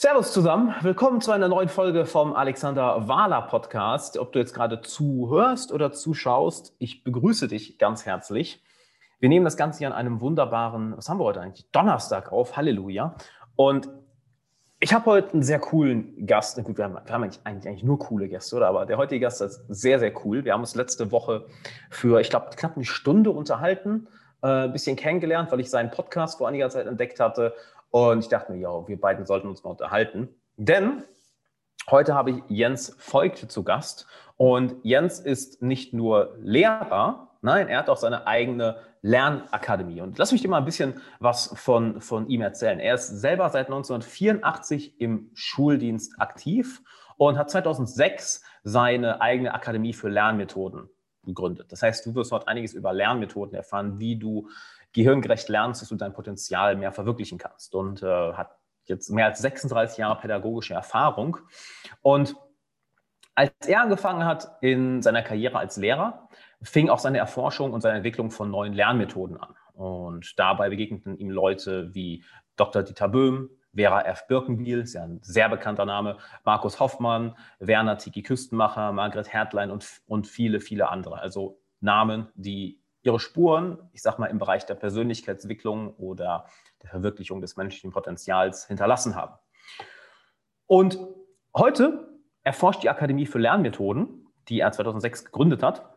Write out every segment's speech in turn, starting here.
Servus zusammen, willkommen zu einer neuen Folge vom Alexander Wahler Podcast. Ob du jetzt gerade zuhörst oder zuschaust, ich begrüße dich ganz herzlich. Wir nehmen das Ganze hier an einem wunderbaren, was haben wir heute eigentlich? Donnerstag auf, Halleluja. Und ich habe heute einen sehr coolen Gast. Gut, wir haben, wir haben eigentlich, eigentlich, nur coole Gäste, oder? Aber der heutige Gast ist sehr, sehr cool. Wir haben uns letzte Woche für, ich glaube, knapp eine Stunde unterhalten, äh, ein bisschen kennengelernt, weil ich seinen Podcast vor einiger Zeit entdeckt hatte und ich dachte mir, ja, wir beiden sollten uns mal unterhalten. Denn heute habe ich Jens Voigt zu Gast. Und Jens ist nicht nur Lehrer, nein, er hat auch seine eigene Lernakademie. Und lass mich dir mal ein bisschen was von, von ihm erzählen. Er ist selber seit 1984 im Schuldienst aktiv und hat 2006 seine eigene Akademie für Lernmethoden gegründet. Das heißt, du wirst dort einiges über Lernmethoden erfahren, wie du gehirngerecht lernst, dass du dein Potenzial mehr verwirklichen kannst. Und äh, hat jetzt mehr als 36 Jahre pädagogische Erfahrung. Und als er angefangen hat in seiner Karriere als Lehrer, fing auch seine Erforschung und seine Entwicklung von neuen Lernmethoden an. Und dabei begegneten ihm Leute wie Dr. Dieter Böhm, Vera F. Birkenbiel, ist ja ein sehr bekannter Name, Markus Hoffmann, Werner Tiki Küstenmacher, Margret Hertlein und, und viele, viele andere. Also Namen, die ihre Spuren, ich sag mal, im Bereich der Persönlichkeitsentwicklung oder der Verwirklichung des menschlichen Potenzials hinterlassen haben. Und heute erforscht die Akademie für Lernmethoden, die er 2006 gegründet hat,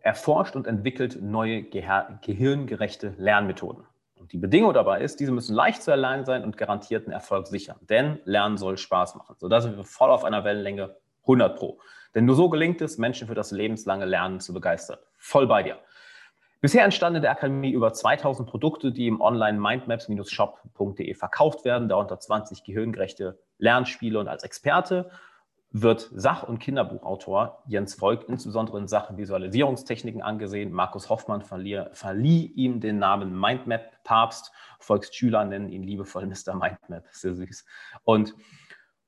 erforscht und entwickelt neue gehirngerechte Lernmethoden. Und die Bedingung dabei ist, diese müssen leicht zu erlernen sein und garantierten Erfolg sichern. Denn Lernen soll Spaß machen. So, da sind wir voll auf einer Wellenlänge 100 Pro. Denn nur so gelingt es, Menschen für das lebenslange Lernen zu begeistern. Voll bei dir. Bisher entstanden in der Akademie über 2000 Produkte, die im Online mindmaps-shop.de verkauft werden, darunter 20 gehirngerechte Lernspiele und als Experte wird Sach- und Kinderbuchautor Jens Volk insbesondere in Sachen Visualisierungstechniken angesehen. Markus Hoffmann verlieh, verlieh ihm den Namen Mindmap-Papst. Volks Schüler nennen ihn liebevoll Mr. Mindmap. Sehr süß. Und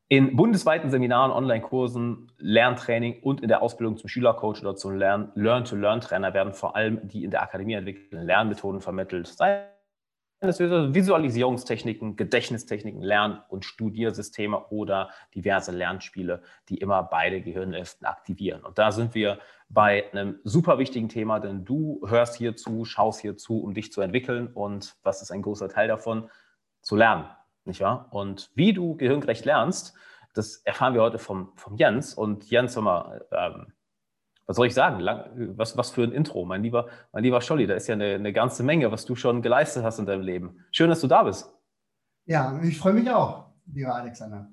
in bundesweiten Seminaren, Online-Kursen, Lerntraining und in der Ausbildung zum Schülercoach oder zum Learn-to-Learn-Trainer werden vor allem die in der Akademie entwickelten Lernmethoden vermittelt. Sei es Visualisierungstechniken, Gedächtnistechniken, Lern- und Studiersysteme oder diverse Lernspiele, die immer beide Gehirnhälften aktivieren. Und da sind wir bei einem super wichtigen Thema, denn du hörst hier zu, schaust hier zu, um dich zu entwickeln. Und was ist ein großer Teil davon? Zu lernen nicht wahr? Und wie du gehirngerecht lernst, das erfahren wir heute vom, vom Jens. Und Jens, hör mal, ähm, was soll ich sagen? Lang, was, was für ein Intro, mein lieber, mein lieber Scholli. Da ist ja eine, eine ganze Menge, was du schon geleistet hast in deinem Leben. Schön, dass du da bist. Ja, ich freue mich auch, lieber Alexander.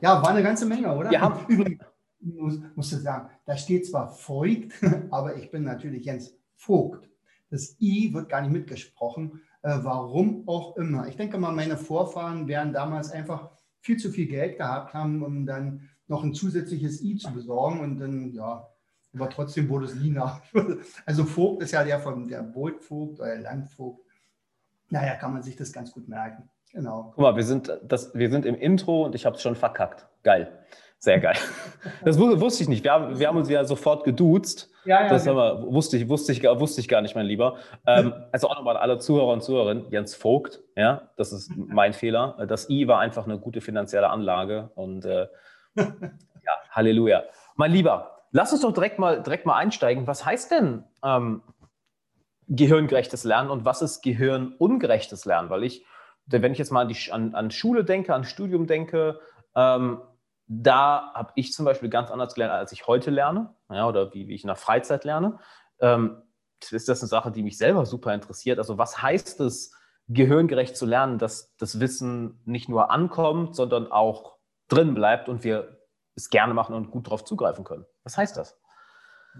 Ja, war eine ganze Menge, oder? Wir haben Übrigens, muss, musst du sagen, da steht zwar Voigt, aber ich bin natürlich Jens Vogt. Das I wird gar nicht mitgesprochen. Äh, warum auch immer. Ich denke mal, meine Vorfahren werden damals einfach viel zu viel Geld gehabt haben, um dann noch ein zusätzliches I zu besorgen und dann, ja, aber trotzdem wurde es Lina. Also Vogt ist ja der von der Bootvogt oder Landvogt. Naja, kann man sich das ganz gut merken. Genau. Guck mal, wir sind, das, wir sind im Intro und ich habe es schon verkackt. Geil. Sehr geil. Das wusste ich nicht. Wir haben, wir haben uns ja sofort geduzt. Ja, ja, das ja. Wir, wusste, ich, wusste, ich, wusste ich gar nicht, mein Lieber. Ähm, also auch nochmal alle Zuhörer und Zuhörerinnen. Jens Vogt, ja, das ist mein Fehler. Das I war einfach eine gute finanzielle Anlage. Und äh, ja, Halleluja. Mein Lieber, lass uns doch direkt mal, direkt mal einsteigen. Was heißt denn ähm, gehirngerechtes Lernen und was ist gehirnungerechtes Lernen? Weil ich, wenn ich jetzt mal an, die, an, an Schule denke, an Studium denke, ähm, da habe ich zum Beispiel ganz anders gelernt, als ich heute lerne ja, oder wie, wie ich in der Freizeit lerne. Ähm, ist das eine Sache, die mich selber super interessiert. Also was heißt es, gehirngerecht zu lernen, dass das Wissen nicht nur ankommt, sondern auch drin bleibt und wir es gerne machen und gut darauf zugreifen können? Was heißt das?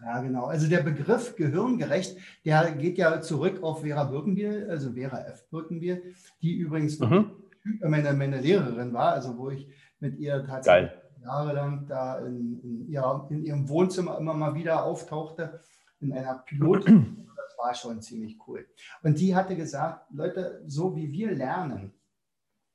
Ja, genau. Also der Begriff gehirngerecht, der geht ja zurück auf Vera Birkenbiel, also Vera F. Birkenbiel, die übrigens mhm. meine, meine Lehrerin war, also wo ich mit ihr tatsächlich Geil. Jahrelang da in, in, ihrer, in, ihrem Wohnzimmer immer mal wieder auftauchte, in einer Pilot. Das war schon ziemlich cool. Und die hatte gesagt, Leute, so wie wir lernen,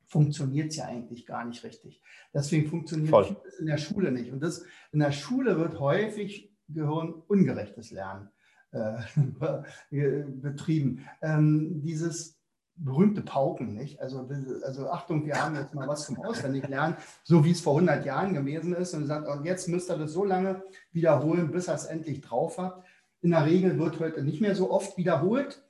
funktioniert es ja eigentlich gar nicht richtig. Deswegen funktioniert vieles in der Schule nicht. Und das in der Schule wird häufig gehirnungerechtes Lernen äh, betrieben. Ähm, dieses berühmte Pauken, nicht? Also, also Achtung, wir haben jetzt mal was zum Auswendiglernen, so wie es vor 100 Jahren gewesen ist und sagt, und jetzt müsst ihr das so lange wiederholen, bis ihr es endlich drauf habt. In der Regel wird heute nicht mehr so oft wiederholt,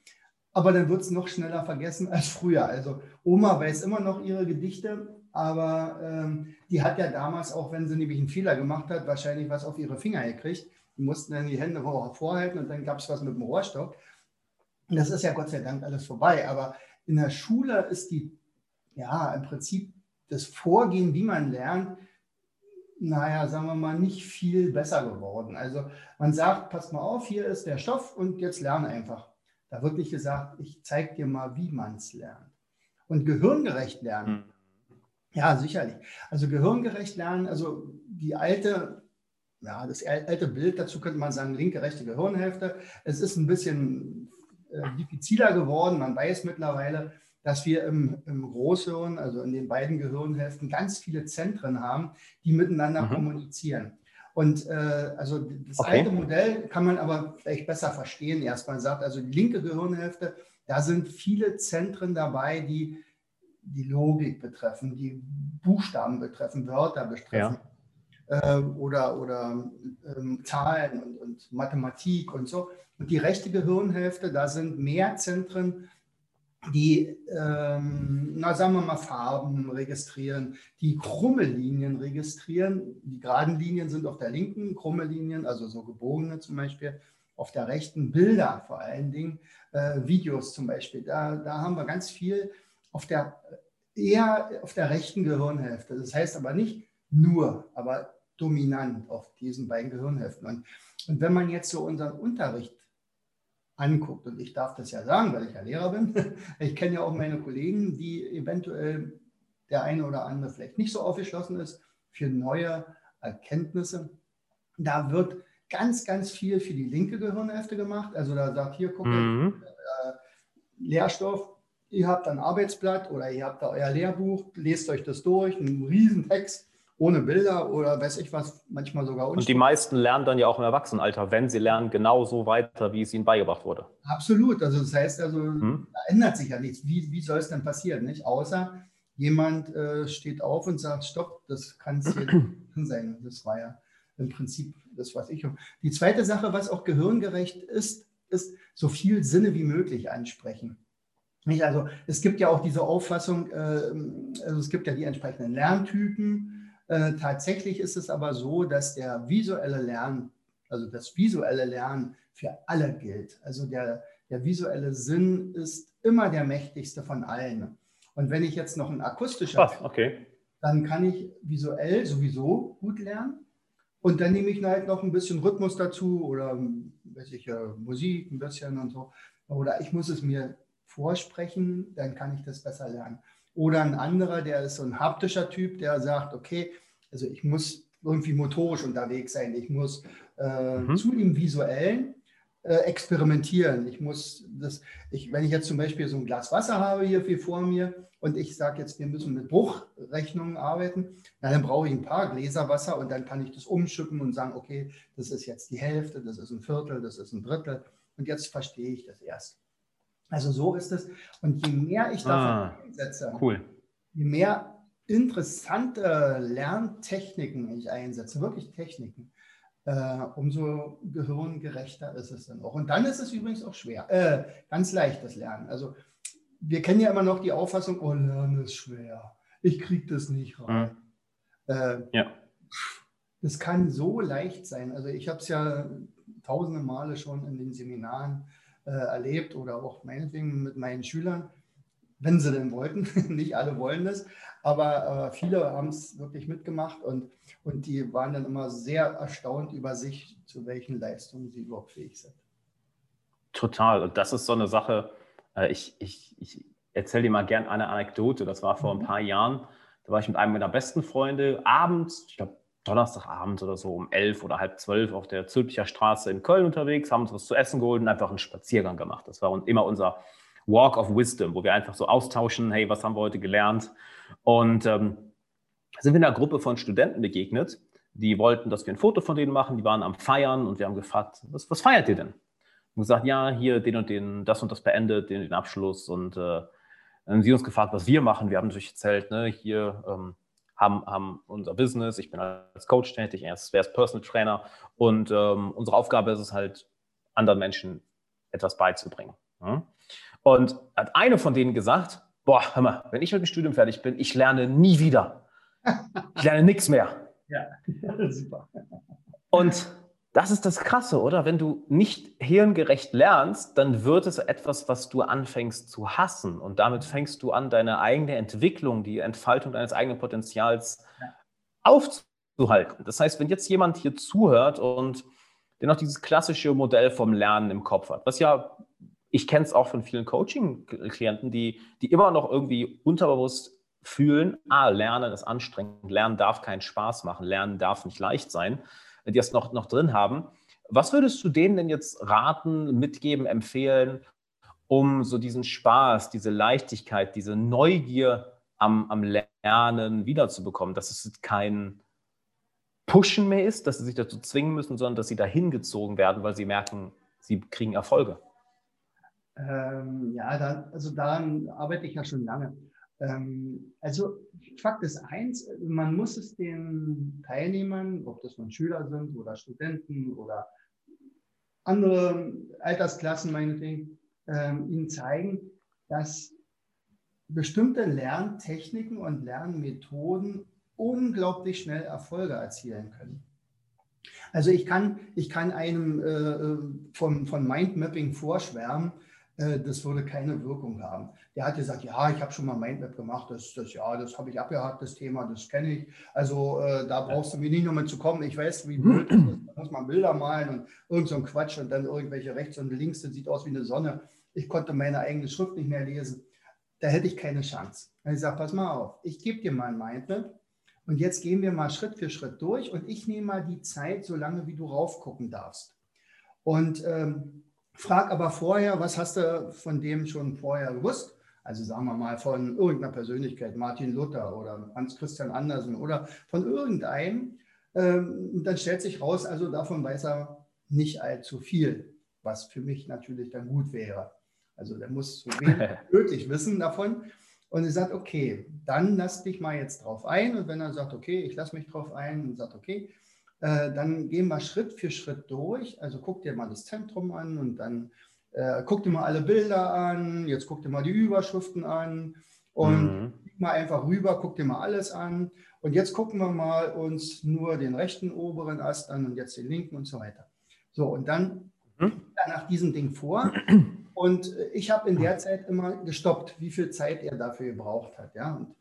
aber dann wird es noch schneller vergessen als früher. Also Oma weiß immer noch ihre Gedichte, aber ähm, die hat ja damals, auch wenn sie nämlich einen Fehler gemacht hat, wahrscheinlich was auf ihre Finger gekriegt. Die mussten dann die Hände vorhalten und dann gab es was mit dem Rohrstock. Und das ist ja Gott sei Dank alles vorbei. Aber in der Schule ist die, ja, im Prinzip das Vorgehen, wie man lernt, naja, sagen wir mal, nicht viel besser geworden. Also man sagt, pass mal auf, hier ist der Stoff und jetzt lerne einfach. Da wird nicht gesagt, ich zeige dir mal, wie man es lernt. Und gehirngerecht lernen. Hm. Ja, sicherlich. Also gehirngerecht lernen, also die alte, ja, das alte Bild, dazu könnte man sagen, linke, rechte Gehirnhälfte. Es ist ein bisschen diffiziler geworden. Man weiß mittlerweile, dass wir im, im, Großhirn, also in den beiden Gehirnhälften, ganz viele Zentren haben, die miteinander mhm. kommunizieren. Und äh, also das okay. alte Modell kann man aber vielleicht besser verstehen. Erstmal sagt, also die linke Gehirnhälfte, da sind viele Zentren dabei, die die Logik betreffen, die Buchstaben betreffen, Wörter betreffen. Ja. Äh, oder oder ähm, Zahlen und, und Mathematik und so. Und die rechte Gehirnhälfte, da sind mehr Zentren, die, ähm, na sagen wir mal, Farben registrieren, die krumme Linien registrieren. Die geraden Linien sind auf der linken, krumme Linien, also so gebogene zum Beispiel, auf der rechten Bilder vor allen Dingen, äh, Videos zum Beispiel. Da, da haben wir ganz viel auf der, eher auf der rechten Gehirnhälfte. Das heißt aber nicht nur, aber dominant auf diesen beiden Gehirnhälften. Und, und wenn man jetzt so unseren Unterricht anguckt. Und ich darf das ja sagen, weil ich ja Lehrer bin. Ich kenne ja auch meine Kollegen, die eventuell der eine oder andere vielleicht nicht so aufgeschlossen ist für neue Erkenntnisse. Da wird ganz, ganz viel für die linke Gehirnhälfte gemacht. Also da sagt hier, guck, mhm. äh, Lehrstoff, ihr habt ein Arbeitsblatt oder ihr habt da euer Lehrbuch, lest euch das durch, einen riesen Text ohne Bilder oder weiß ich was, manchmal sogar Und die meisten lernen dann ja auch im Erwachsenenalter, wenn sie lernen, genauso weiter, wie es ihnen beigebracht wurde. Absolut. Also das heißt also, hm? da ändert sich ja nichts. Wie, wie soll es denn passieren? Nicht? Außer jemand äh, steht auf und sagt, stopp, das kann es hier nicht sein. Das war ja im Prinzip das, was ich. Die zweite Sache, was auch gehirngerecht ist, ist so viel Sinne wie möglich ansprechen. Nicht? Also es gibt ja auch diese Auffassung, äh, also es gibt ja die entsprechenden Lerntypen äh, tatsächlich ist es aber so, dass der visuelle Lernen, also das visuelle Lernen für alle gilt. Also der, der visuelle Sinn ist immer der mächtigste von allen. Und wenn ich jetzt noch ein akustischer, oh, okay. dann kann ich visuell sowieso gut lernen. Und dann nehme ich halt noch ein bisschen Rhythmus dazu oder weiß ich, Musik ein bisschen und so. Oder ich muss es mir vorsprechen, dann kann ich das besser lernen. Oder ein anderer, der ist so ein haptischer Typ, der sagt, okay, also ich muss irgendwie motorisch unterwegs sein, ich muss äh, mhm. zu dem Visuellen äh, experimentieren. Ich muss das, ich, wenn ich jetzt zum Beispiel so ein Glas Wasser habe hier viel vor mir und ich sage jetzt, wir müssen mit Bruchrechnungen arbeiten, na, dann brauche ich ein paar Gläser Wasser und dann kann ich das umschippen und sagen, okay, das ist jetzt die Hälfte, das ist ein Viertel, das ist ein Drittel und jetzt verstehe ich das erst. Also so ist es. Und je mehr ich davon ah, einsetze, cool. je mehr interessante Lerntechniken ich einsetze, wirklich Techniken, äh, umso gehirngerechter ist es dann auch. Und dann ist es übrigens auch schwer, äh, ganz leicht das Lernen. Also wir kennen ja immer noch die Auffassung, oh, Lernen ist schwer. Ich kriege das nicht rein. Mhm. Äh, ja. Das kann so leicht sein. Also ich habe es ja tausende Male schon in den Seminaren äh, erlebt oder auch meinetwegen mit meinen Schülern, wenn sie denn wollten. Nicht alle wollen das, aber äh, viele haben es wirklich mitgemacht und, und die waren dann immer sehr erstaunt über sich, zu welchen Leistungen sie überhaupt fähig sind. Total. Und das ist so eine Sache, äh, ich, ich, ich erzähle dir mal gern eine Anekdote. Das war vor mhm. ein paar Jahren. Da war ich mit einem meiner besten Freunde abends, ich glaube Donnerstagabend oder so um elf oder halb zwölf auf der Zülpicher Straße in Köln unterwegs, haben uns was zu essen geholt und einfach einen Spaziergang gemacht. Das war immer unser Walk of Wisdom, wo wir einfach so austauschen, hey, was haben wir heute gelernt? Und ähm, sind wir einer Gruppe von Studenten begegnet, die wollten, dass wir ein Foto von denen machen, die waren am Feiern und wir haben gefragt, was, was feiert ihr denn? Und gesagt, ja, hier den und den, das und das beendet, den, den Abschluss und äh, Dann haben sie uns gefragt, was wir machen. Wir haben natürlich erzählt, ne, hier ähm, haben, haben unser Business, ich bin als Coach tätig, er ist, er ist Personal Trainer und ähm, unsere Aufgabe ist es halt, anderen Menschen etwas beizubringen. Ja? Und hat eine von denen gesagt, boah, hör mal, wenn ich mit dem Studium fertig bin, ich lerne nie wieder. Ich lerne nichts mehr. Ja, super. Und das ist das Krasse, oder? Wenn du nicht hirngerecht lernst, dann wird es etwas, was du anfängst zu hassen. Und damit fängst du an, deine eigene Entwicklung, die Entfaltung deines eigenen Potenzials aufzuhalten. Das heißt, wenn jetzt jemand hier zuhört und der noch dieses klassische Modell vom Lernen im Kopf hat, was ja, ich kenne es auch von vielen Coaching-Klienten, die, die immer noch irgendwie unterbewusst fühlen, ah, Lernen ist anstrengend, Lernen darf keinen Spaß machen, Lernen darf nicht leicht sein die das noch, noch drin haben. Was würdest du denen denn jetzt raten, mitgeben, empfehlen, um so diesen Spaß, diese Leichtigkeit, diese Neugier am, am Lernen wiederzubekommen, dass es kein Pushen mehr ist, dass sie sich dazu zwingen müssen, sondern dass sie dahin gezogen werden, weil sie merken, sie kriegen Erfolge? Ähm, ja, da, also daran arbeite ich ja schon lange. Ähm, also Fakt ist eins, man muss es den Teilnehmern, ob das nun Schüler sind oder Studenten oder andere Altersklassen meinetwegen, ähm, ihnen zeigen, dass bestimmte Lerntechniken und Lernmethoden unglaublich schnell Erfolge erzielen können. Also ich kann, ich kann einem äh, äh von, von Mindmapping vorschwärmen, das würde keine Wirkung haben. Der hat gesagt, ja, ich habe schon mal Mindmap gemacht, das, das ja, das habe ich abgehakt, das Thema, das kenne ich. Also äh, da brauchst du mir nicht nochmal zu kommen. Ich weiß, wie blöd das ist. Da muss man Bilder malen und irgend so ein Quatsch und dann irgendwelche rechts und links, das sieht aus wie eine Sonne. Ich konnte meine eigene Schrift nicht mehr lesen. Da hätte ich keine Chance. Und ich sage, pass mal auf, ich gebe dir mal ein Mindmap und jetzt gehen wir mal Schritt für Schritt durch und ich nehme mal die Zeit, so lange wie du raufgucken darfst. Und ähm, Frag aber vorher, was hast du von dem schon vorher gewusst? Also sagen wir mal von irgendeiner Persönlichkeit, Martin Luther oder Hans Christian Andersen oder von irgendeinem. Ähm, dann stellt sich raus, also davon weiß er nicht allzu viel, was für mich natürlich dann gut wäre. Also der muss so wenig möglich wissen davon. Und er sagt, okay, dann lass dich mal jetzt drauf ein. Und wenn er sagt, okay, ich lasse mich drauf ein und sagt, okay, äh, dann gehen wir Schritt für Schritt durch. Also guck dir mal das Zentrum an und dann äh, guck dir mal alle Bilder an. Jetzt guck dir mal die Überschriften an und mhm. mal einfach rüber, guck dir mal alles an. Und jetzt gucken wir mal uns nur den rechten oberen Ast an und jetzt den linken und so weiter. So, und dann mhm. nach diesem Ding vor. Und ich habe in der Zeit immer gestoppt, wie viel Zeit er dafür gebraucht hat. Ja? Und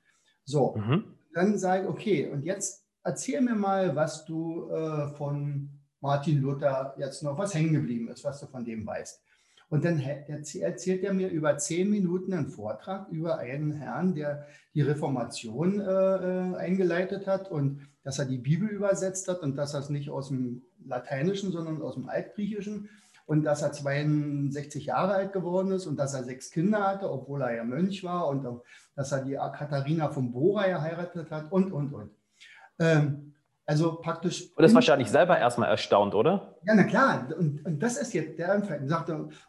so, mhm. dann sage ich, okay, und jetzt erzähl mir mal, was du äh, von Martin Luther jetzt noch, was hängen geblieben ist, was du von dem weißt. Und dann erzählt er mir über zehn Minuten einen Vortrag über einen Herrn, der die Reformation äh, äh, eingeleitet hat und dass er die Bibel übersetzt hat und dass er es nicht aus dem Lateinischen, sondern aus dem Altgriechischen und dass er 62 Jahre alt geworden ist und dass er sechs Kinder hatte, obwohl er ja Mönch war und dass er die Katharina von Bora geheiratet hat und, und, und. Ähm, also praktisch. Und das wahrscheinlich selber erstmal erstaunt, oder? Ja, na klar. Und, und das ist jetzt der Anfang.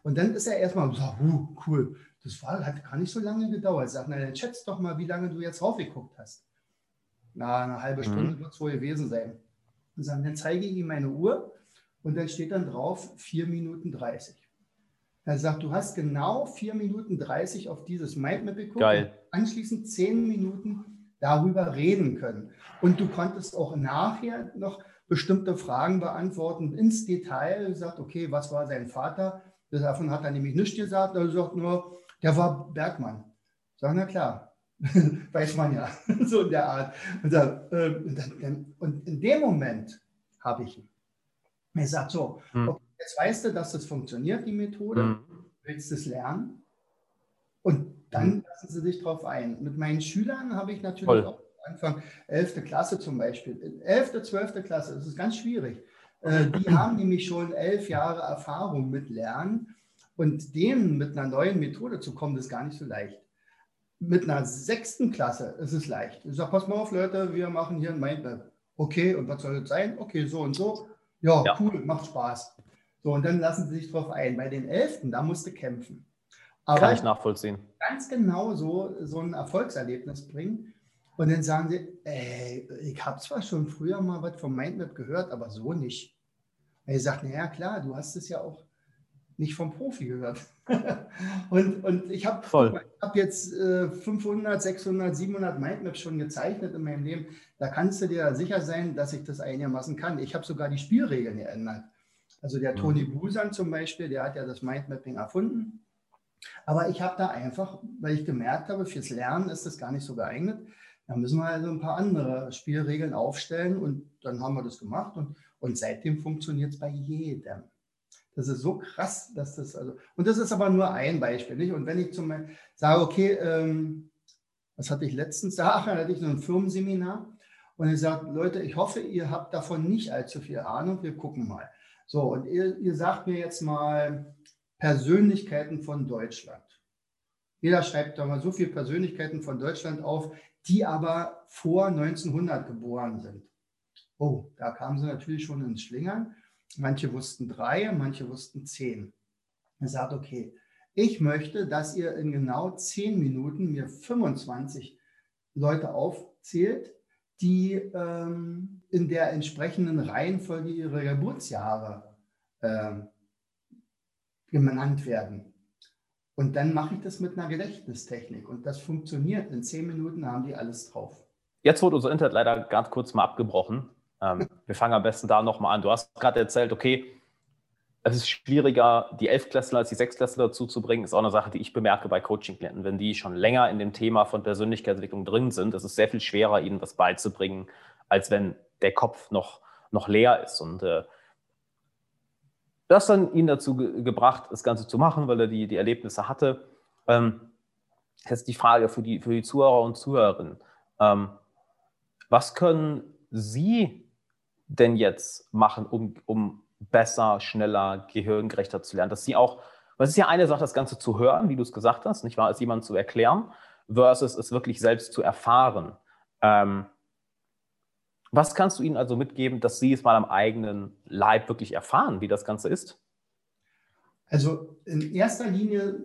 Und dann ist er erstmal so, uh, cool. Das war, hat gar nicht so lange gedauert. Sagt, na, dann schätzt doch mal, wie lange du jetzt raufgeguckt hast. Na, eine halbe Stunde mhm. wird es wohl gewesen sein. Und sagen, dann zeige ich ihm meine Uhr und dann steht dann drauf 4 Minuten 30. Er sagt, du hast genau 4 Minuten 30 auf dieses Mindmap geguckt. Geil. anschließend 10 Minuten darüber reden können. Und du konntest auch nachher noch bestimmte Fragen beantworten, ins Detail gesagt, okay, was war sein Vater? Davon hat er nämlich nichts gesagt, er sagt nur, der war Bergmann. Sag, na klar, weiß man ja, so in der Art. Und, ähm, und in dem Moment habe ich ihn. Er sagt so, hm. okay, jetzt weißt du, dass das funktioniert, die Methode, hm. willst du es lernen? Und dann mhm. lassen sie sich darauf ein. Mit meinen Schülern habe ich natürlich Voll. auch Anfang 11. Klasse zum Beispiel. 11., 12. Klasse, das ist ganz schwierig. Äh, die haben nämlich schon elf Jahre Erfahrung mit Lernen und denen mit einer neuen Methode zu kommen, ist gar nicht so leicht. Mit einer sechsten Klasse ist es leicht. Ich sage, pass mal auf, Leute, wir machen hier ein Mindmap. Okay, und was soll das sein? Okay, so und so. Ja, ja, cool, macht Spaß. So, und dann lassen sie sich darauf ein. Bei den Elften, da musste kämpfen. Aber Kann ich nachvollziehen. Ganz genau so, so ein Erfolgserlebnis bringen. Und dann sagen sie, ey, ich habe zwar schon früher mal was vom Mindmap gehört, aber so nicht. Und ich sage, naja, klar, du hast es ja auch nicht vom Profi gehört. und, und ich habe hab jetzt äh, 500, 600, 700 Mindmaps schon gezeichnet in meinem Leben. Da kannst du dir sicher sein, dass ich das einigermaßen kann. Ich habe sogar die Spielregeln geändert. Also der mhm. Toni Busan zum Beispiel, der hat ja das Mindmapping erfunden. Aber ich habe da einfach, weil ich gemerkt habe, fürs Lernen ist das gar nicht so geeignet. Da müssen wir also ein paar andere Spielregeln aufstellen und dann haben wir das gemacht und, und seitdem funktioniert es bei jedem. Das ist so krass, dass das also, und das ist aber nur ein Beispiel, nicht? Und wenn ich zum Beispiel sage, okay, ähm, was hatte ich letztens? Da hatte ich so ein Firmenseminar und ich sage, Leute, ich hoffe, ihr habt davon nicht allzu viel Ahnung, wir gucken mal. So, und ihr, ihr sagt mir jetzt mal Persönlichkeiten von Deutschland. Jeder schreibt da mal so viele Persönlichkeiten von Deutschland auf, die aber vor 1900 geboren sind. Oh, da kamen sie natürlich schon ins Schlingern. Manche wussten drei, manche wussten zehn. Er sagt, okay, ich möchte, dass ihr in genau zehn Minuten mir 25 Leute aufzählt, die ähm, in der entsprechenden Reihenfolge ihrer Geburtsjahre äh, genannt werden. Und dann mache ich das mit einer Gedächtnistechnik und das funktioniert. In zehn Minuten haben die alles drauf. Jetzt wurde unser Internet leider ganz kurz mal abgebrochen. Ähm, wir fangen am besten da nochmal an. Du hast gerade erzählt, okay, es ist schwieriger, die Elfklässler als die Sechsklässler dazu zu bringen. Ist auch eine Sache, die ich bemerke bei Coaching-Klienten. Wenn die schon länger in dem Thema von Persönlichkeitsentwicklung drin sind, ist es sehr viel schwerer, ihnen das beizubringen, als wenn der Kopf noch, noch leer ist. Und äh, das dann ihn dazu ge gebracht, das Ganze zu machen, weil er die, die Erlebnisse hatte. Ähm, jetzt die Frage für die, für die Zuhörer und Zuhörerinnen. Ähm, was können Sie denn jetzt machen, um, um besser, schneller, gehirngerechter zu lernen? Dass Sie auch, weil es ist ja eine Sache, das Ganze zu hören, wie du es gesagt hast, nicht wahr, es jemand zu erklären, versus es wirklich selbst zu erfahren. Ähm, was kannst du ihnen also mitgeben, dass sie es mal am eigenen Leib wirklich erfahren, wie das Ganze ist? Also in erster Linie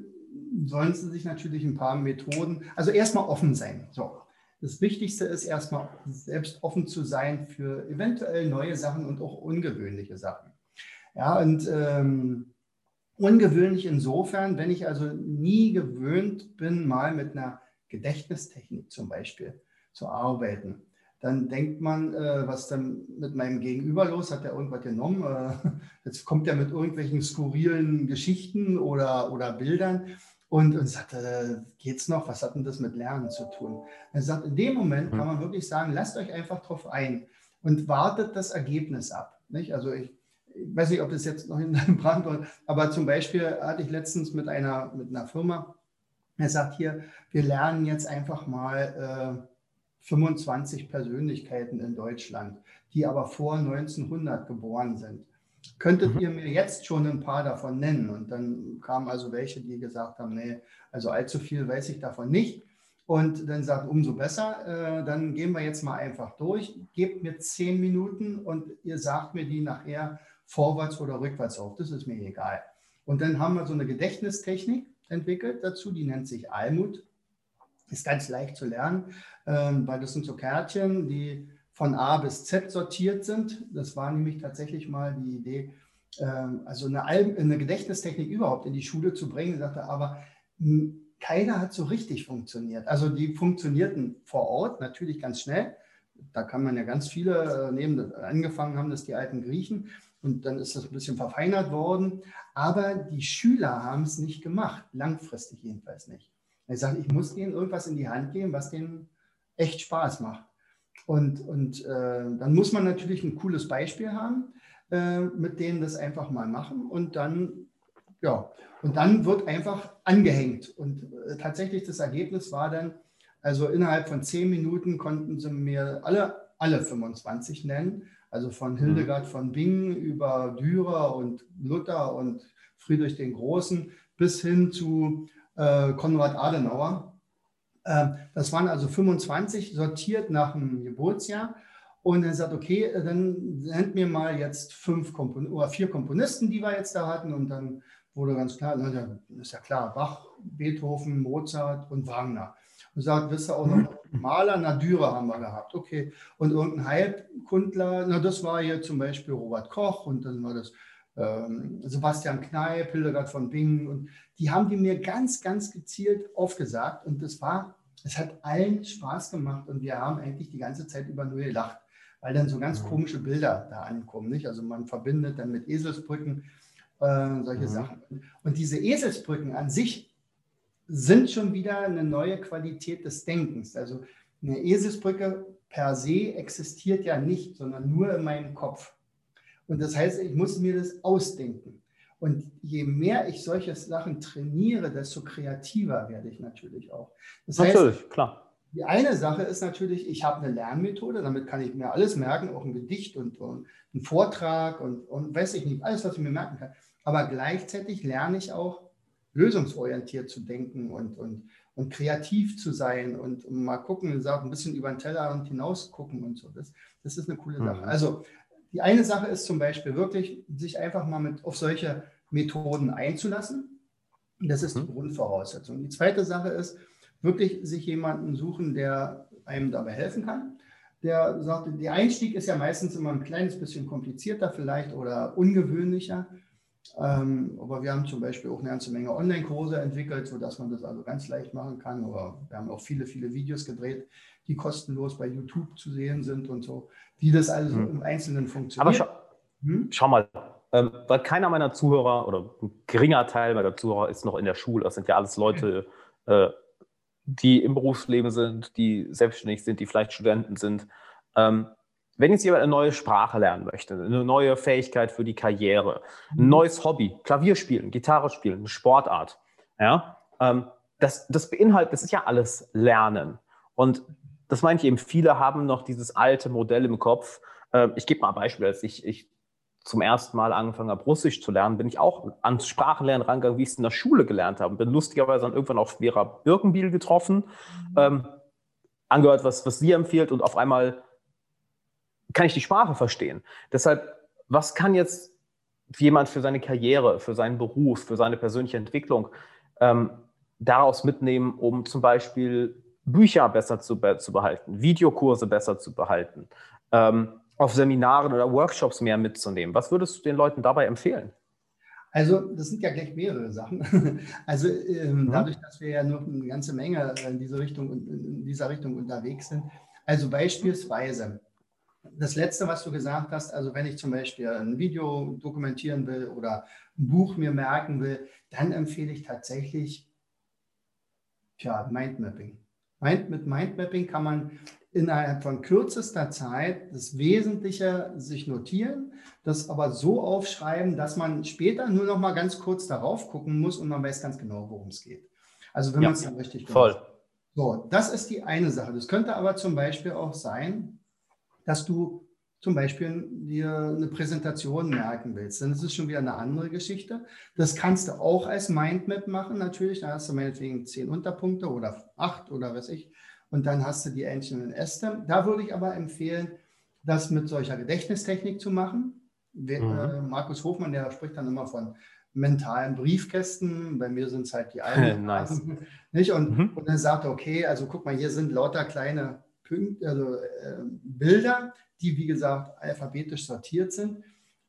sollen sie sich natürlich ein paar Methoden, also erstmal offen sein. So. Das Wichtigste ist erstmal selbst offen zu sein für eventuell neue Sachen und auch ungewöhnliche Sachen. Ja, und ähm, ungewöhnlich insofern, wenn ich also nie gewöhnt bin, mal mit einer Gedächtnistechnik zum Beispiel zu arbeiten, dann denkt man, äh, was dann mit meinem Gegenüber los, hat er irgendwas genommen? Äh, jetzt kommt er mit irgendwelchen skurrilen Geschichten oder, oder Bildern und, und sagt, äh, geht's noch? Was hat denn das mit Lernen zu tun? Er sagt, in dem Moment kann hm. man wirklich sagen, lasst euch einfach drauf ein und wartet das Ergebnis ab. Nicht? Also ich, ich weiß nicht, ob das jetzt noch in deinem Brand war, aber zum Beispiel hatte ich letztens mit einer, mit einer Firma, er sagt hier, wir lernen jetzt einfach mal äh, 25 Persönlichkeiten in Deutschland, die aber vor 1900 geboren sind. Könntet mhm. ihr mir jetzt schon ein paar davon nennen? Und dann kamen also welche, die gesagt haben, nee, also allzu viel weiß ich davon nicht. Und dann sagt, umso besser, äh, dann gehen wir jetzt mal einfach durch. Gebt mir zehn Minuten und ihr sagt mir die nachher vorwärts oder rückwärts auf. Das ist mir egal. Und dann haben wir so eine Gedächtnistechnik entwickelt dazu, die nennt sich Almut. Ist ganz leicht zu lernen, ähm, weil das sind so Kärtchen, die von A bis Z sortiert sind. Das war nämlich tatsächlich mal die Idee, ähm, also eine, eine, Gedächtnistechnik überhaupt in die Schule zu bringen. Ich sagte aber, keiner hat so richtig funktioniert. Also die funktionierten vor Ort natürlich ganz schnell. Da kann man ja ganz viele äh, nehmen. Angefangen haben das die alten Griechen und dann ist das ein bisschen verfeinert worden. Aber die Schüler haben es nicht gemacht, langfristig jedenfalls nicht. Ich sage, ich muss denen irgendwas in die Hand geben, was denen echt Spaß macht. Und, und äh, dann muss man natürlich ein cooles Beispiel haben, äh, mit denen das einfach mal machen und dann, ja, und dann wird einfach angehängt. Und äh, tatsächlich das Ergebnis war dann, also innerhalb von zehn Minuten konnten sie mir alle, alle 25 nennen. Also von mhm. Hildegard von Bingen über Dürer und Luther und Friedrich den Großen bis hin zu äh, Konrad Adenauer. Ähm, das waren also 25 sortiert nach dem Geburtsjahr. Und er sagt, okay, dann nennt mir mal jetzt fünf Kompon oder vier Komponisten, die wir jetzt da hatten. Und dann wurde ganz klar, ne, ist ja klar, Bach, Beethoven, Mozart und Wagner. Und sagt, wisst ihr auch noch, Maler, Nadüre haben wir gehabt. Okay. Und irgendein Heilkundler, na, das war hier zum Beispiel Robert Koch und dann war das ähm, Sebastian Kneip, Hildegard von Bingen. Und die haben die mir ganz, ganz gezielt aufgesagt. Und das war, es hat allen Spaß gemacht und wir haben eigentlich die ganze Zeit über nur gelacht, weil dann so ganz mhm. komische Bilder da ankommen. Nicht? Also man verbindet dann mit Eselsbrücken äh, solche mhm. Sachen. Und diese Eselsbrücken an sich sind schon wieder eine neue Qualität des Denkens. Also eine Eselsbrücke per se existiert ja nicht, sondern nur in meinem Kopf. Und das heißt, ich muss mir das ausdenken. Und je mehr ich solche Sachen trainiere, desto kreativer werde ich natürlich auch. Das natürlich, heißt, klar. Die eine Sache ist natürlich, ich habe eine Lernmethode, damit kann ich mir alles merken, auch ein Gedicht und, und einen Vortrag und, und weiß ich nicht, alles, was ich mir merken kann. Aber gleichzeitig lerne ich auch lösungsorientiert zu denken und, und, und kreativ zu sein und, und mal gucken, ein bisschen über den Tellerrand hinaus gucken und so. Das, das ist eine coole Sache. Mhm. Also die eine Sache ist zum Beispiel wirklich, sich einfach mal mit auf solche Methoden einzulassen. Das ist die mhm. Grundvoraussetzung. Die zweite Sache ist, wirklich sich jemanden suchen, der einem dabei helfen kann. Der sagt, der Einstieg ist ja meistens immer ein kleines bisschen komplizierter vielleicht oder ungewöhnlicher. Ähm, aber wir haben zum Beispiel auch eine ganze Menge Online-Kurse entwickelt, sodass man das also ganz leicht machen kann. Oder wir haben auch viele, viele Videos gedreht, die kostenlos bei YouTube zu sehen sind und so, wie das also hm. im Einzelnen funktioniert. Aber schau, hm? schau mal, ähm, weil keiner meiner Zuhörer oder ein geringer Teil meiner Zuhörer ist noch in der Schule. Das sind ja alles Leute, äh, die im Berufsleben sind, die selbstständig sind, die vielleicht Studenten sind. Ähm, wenn jetzt jemand eine neue Sprache lernen möchte, eine neue Fähigkeit für die Karriere, ein mhm. neues Hobby, Klavier spielen, Gitarre spielen, eine Sportart, ja, ähm, das, das beinhaltet, das ist ja alles Lernen. Und das meine ich eben, viele haben noch dieses alte Modell im Kopf. Ähm, ich gebe mal ein Beispiel, als ich, ich zum ersten Mal angefangen habe, Russisch zu lernen, bin ich auch ans Sprachenlernen rangegangen, wie ich es in der Schule gelernt habe. Bin lustigerweise dann irgendwann auf Vera Birkenbiel getroffen, mhm. ähm, angehört, was, was sie empfiehlt und auf einmal kann ich die Sprache verstehen. Deshalb, was kann jetzt jemand für seine Karriere, für seinen Beruf, für seine persönliche Entwicklung ähm, daraus mitnehmen, um zum Beispiel Bücher besser zu, zu behalten, Videokurse besser zu behalten, ähm, auf Seminaren oder Workshops mehr mitzunehmen? Was würdest du den Leuten dabei empfehlen? Also, das sind ja gleich mehrere Sachen. Also, ähm, mhm. dadurch, dass wir ja noch eine ganze Menge in diese Richtung, in dieser Richtung unterwegs sind. Also beispielsweise, das Letzte, was du gesagt hast, also wenn ich zum Beispiel ein Video dokumentieren will oder ein Buch mir merken will, dann empfehle ich tatsächlich tja, Mindmapping. Mind, mit Mindmapping kann man innerhalb von kürzester Zeit das Wesentliche sich notieren, das aber so aufschreiben, dass man später nur noch mal ganz kurz darauf gucken muss und man weiß ganz genau, worum es geht. Also wenn ja, man es dann richtig voll. Macht. So, das ist die eine Sache. Das könnte aber zum Beispiel auch sein, dass du zum Beispiel dir eine Präsentation merken willst. Dann ist es schon wieder eine andere Geschichte. Das kannst du auch als Mindmap machen, natürlich. Da hast du meinetwegen zehn Unterpunkte oder acht oder was ich. Und dann hast du die einzelnen Äste. Da würde ich aber empfehlen, das mit solcher Gedächtnistechnik zu machen. Mhm. Äh, Markus Hofmann, der spricht dann immer von mentalen Briefkästen. Bei mir sind es halt die alten. nice. nicht? Und, mhm. und dann sagt er, okay, also guck mal, hier sind lauter kleine Punkt, also, äh, Bilder, die wie gesagt alphabetisch sortiert sind.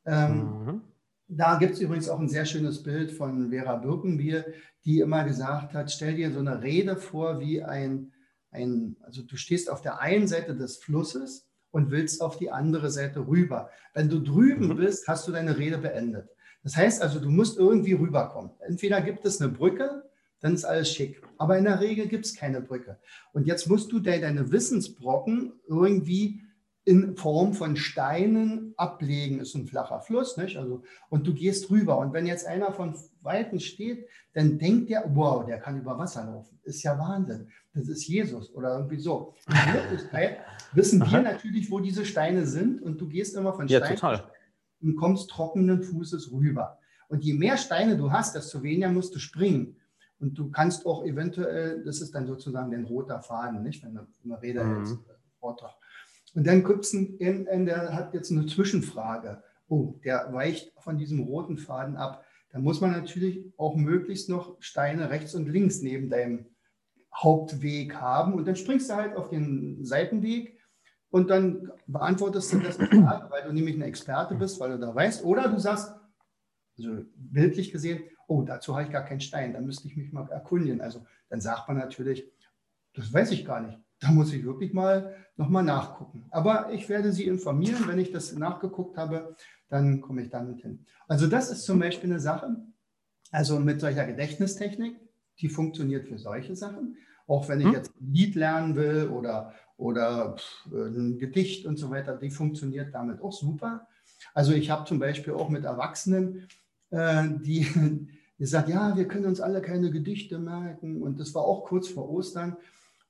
Ähm, mhm. Da gibt es übrigens auch ein sehr schönes Bild von Vera Birkenbier, die immer gesagt hat, stell dir so eine Rede vor wie ein, ein, also du stehst auf der einen Seite des Flusses und willst auf die andere Seite rüber. Wenn du drüben mhm. bist, hast du deine Rede beendet. Das heißt also, du musst irgendwie rüberkommen. Entweder gibt es eine Brücke, dann ist alles schick. Aber in der Regel gibt es keine Brücke. Und jetzt musst du deine Wissensbrocken irgendwie in Form von Steinen ablegen. Ist ein flacher Fluss, nicht? Also, und du gehst rüber. Und wenn jetzt einer von Weitem steht, dann denkt der, wow, der kann über Wasser laufen. Ist ja Wahnsinn. Das ist Jesus oder irgendwie so. In Wirklichkeit wissen wir natürlich, wo diese Steine sind. Und du gehst immer von Stein ja, und kommst trockenen Fußes rüber. Und je mehr Steine du hast, desto weniger musst du springen. Und du kannst auch eventuell, das ist dann sozusagen dein roter Faden, nicht? Wenn du eine Rede mhm. hältst, Vortrag. Und dann gibt es einen, der hat jetzt eine Zwischenfrage. Oh, der weicht von diesem roten Faden ab. dann muss man natürlich auch möglichst noch Steine rechts und links neben deinem Hauptweg haben. Und dann springst du halt auf den Seitenweg und dann beantwortest du das, weil du nämlich ein Experte bist, weil du da weißt. Oder du sagst, also bildlich gesehen, oh, dazu habe ich gar keinen Stein, da müsste ich mich mal erkundigen. Also dann sagt man natürlich, das weiß ich gar nicht. Da muss ich wirklich mal nochmal nachgucken. Aber ich werde Sie informieren, wenn ich das nachgeguckt habe, dann komme ich damit hin. Also das ist zum Beispiel eine Sache, also mit solcher Gedächtnistechnik, die funktioniert für solche Sachen. Auch wenn ich hm? jetzt ein Lied lernen will oder, oder ein Gedicht und so weiter, die funktioniert damit auch super. Also ich habe zum Beispiel auch mit Erwachsenen, äh, die gesagt, ja, wir können uns alle keine Gedichte merken. Und das war auch kurz vor Ostern.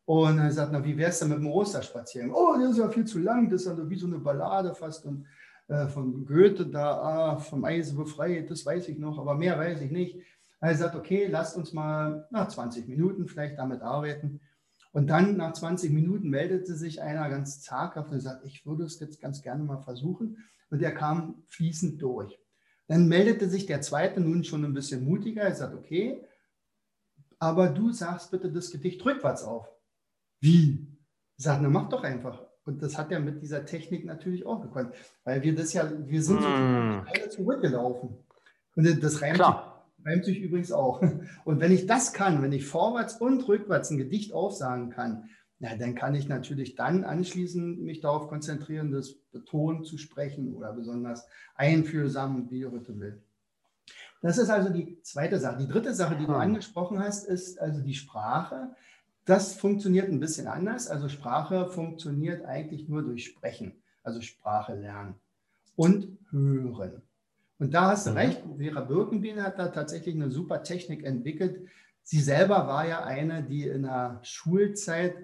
Und er sagt, na, wie wäre es denn mit dem Osterspaziergang? Oh, der ist ja viel zu lang, das ist ja wie so eine Ballade fast. Und äh, von Goethe da, ah, vom Eise befreit, das weiß ich noch, aber mehr weiß ich nicht. Er sagt, okay, lasst uns mal nach 20 Minuten vielleicht damit arbeiten. Und dann nach 20 Minuten meldete sich einer ganz zaghaft und sagt, ich würde es jetzt ganz gerne mal versuchen. Und er kam fließend durch. Dann meldete sich der zweite nun schon ein bisschen mutiger. Er sagt, okay, aber du sagst bitte das Gedicht rückwärts auf. Wie? Sagt, na mach doch einfach. Und das hat er mit dieser Technik natürlich auch gekonnt, weil wir das ja, wir sind so mm. zurückgelaufen. Und das reimt sich, reimt sich übrigens auch. Und wenn ich das kann, wenn ich vorwärts und rückwärts ein Gedicht aufsagen kann, na, dann kann ich natürlich dann anschließend mich darauf konzentrieren, das betont zu sprechen oder besonders einfühlsam, wie heute will. Das ist also die zweite Sache. Die dritte Sache, die du hm. angesprochen hast, ist also die Sprache. Das funktioniert ein bisschen anders. Also Sprache funktioniert eigentlich nur durch Sprechen, also Sprache lernen und hören. Und da hast du mhm. recht, Vera Birkenbiel hat da tatsächlich eine super Technik entwickelt. Sie selber war ja eine, die in der Schulzeit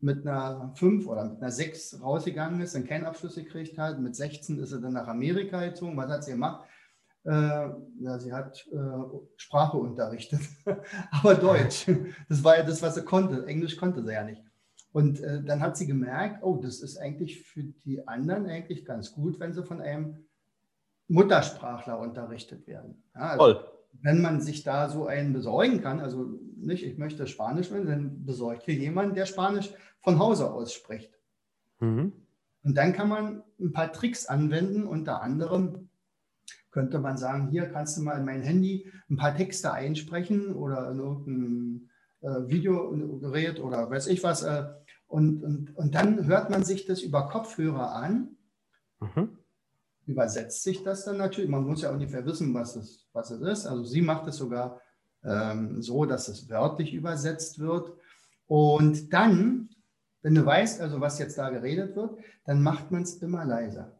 mit einer 5 oder mit einer 6 rausgegangen ist, dann keinen Abschluss gekriegt hat. Mit 16 ist sie dann nach Amerika gezogen. Was hat sie gemacht? Äh, ja, sie hat äh, Sprache unterrichtet, aber Deutsch. Das war ja das, was sie konnte. Englisch konnte sie ja nicht. Und äh, dann hat sie gemerkt, oh, das ist eigentlich für die anderen eigentlich ganz gut, wenn sie von einem Muttersprachler unterrichtet werden. Ja, also, Toll. Wenn man sich da so einen besorgen kann, also nicht, ich möchte Spanisch werden, dann besorgt hier jemand, der Spanisch von Hause aus spricht. Mhm. Und dann kann man ein paar Tricks anwenden, unter anderem könnte man sagen, hier kannst du mal in mein Handy ein paar Texte einsprechen oder in irgendein äh, Videogerät oder weiß ich was. Äh, und, und, und dann hört man sich das über Kopfhörer an, mhm. Übersetzt sich das dann natürlich. Man muss ja ungefähr wissen, was es, was es ist. Also sie macht es sogar ähm, so, dass es wörtlich übersetzt wird. Und dann, wenn du weißt, also was jetzt da geredet wird, dann macht man es immer leiser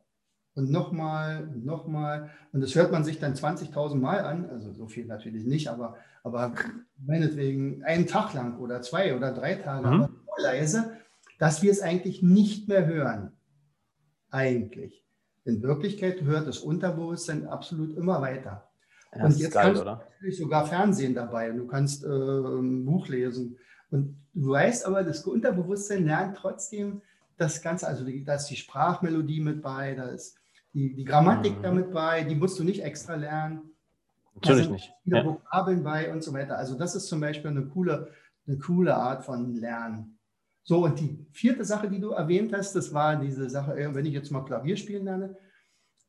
und nochmal nochmal. Und das hört man sich dann 20.000 Mal an, also so viel natürlich nicht, aber, aber meinetwegen einen Tag lang oder zwei oder drei Tage, mhm. so leise, dass wir es eigentlich nicht mehr hören. Eigentlich. In Wirklichkeit hört das Unterbewusstsein absolut immer weiter. Ja, und jetzt geil, kannst oder? du natürlich sogar Fernsehen dabei und du kannst äh, ein Buch lesen. Und du weißt aber, das Unterbewusstsein lernt trotzdem das Ganze, also da ist die Sprachmelodie mit bei, da ist die, die Grammatik mhm. damit bei, die musst du nicht extra lernen. Natürlich nicht. Viele ja. Vokabeln bei und so weiter. Also das ist zum Beispiel eine coole, eine coole Art von Lernen. So, und die vierte Sache, die du erwähnt hast, das war diese Sache, äh, wenn ich jetzt mal Klavier spielen lerne.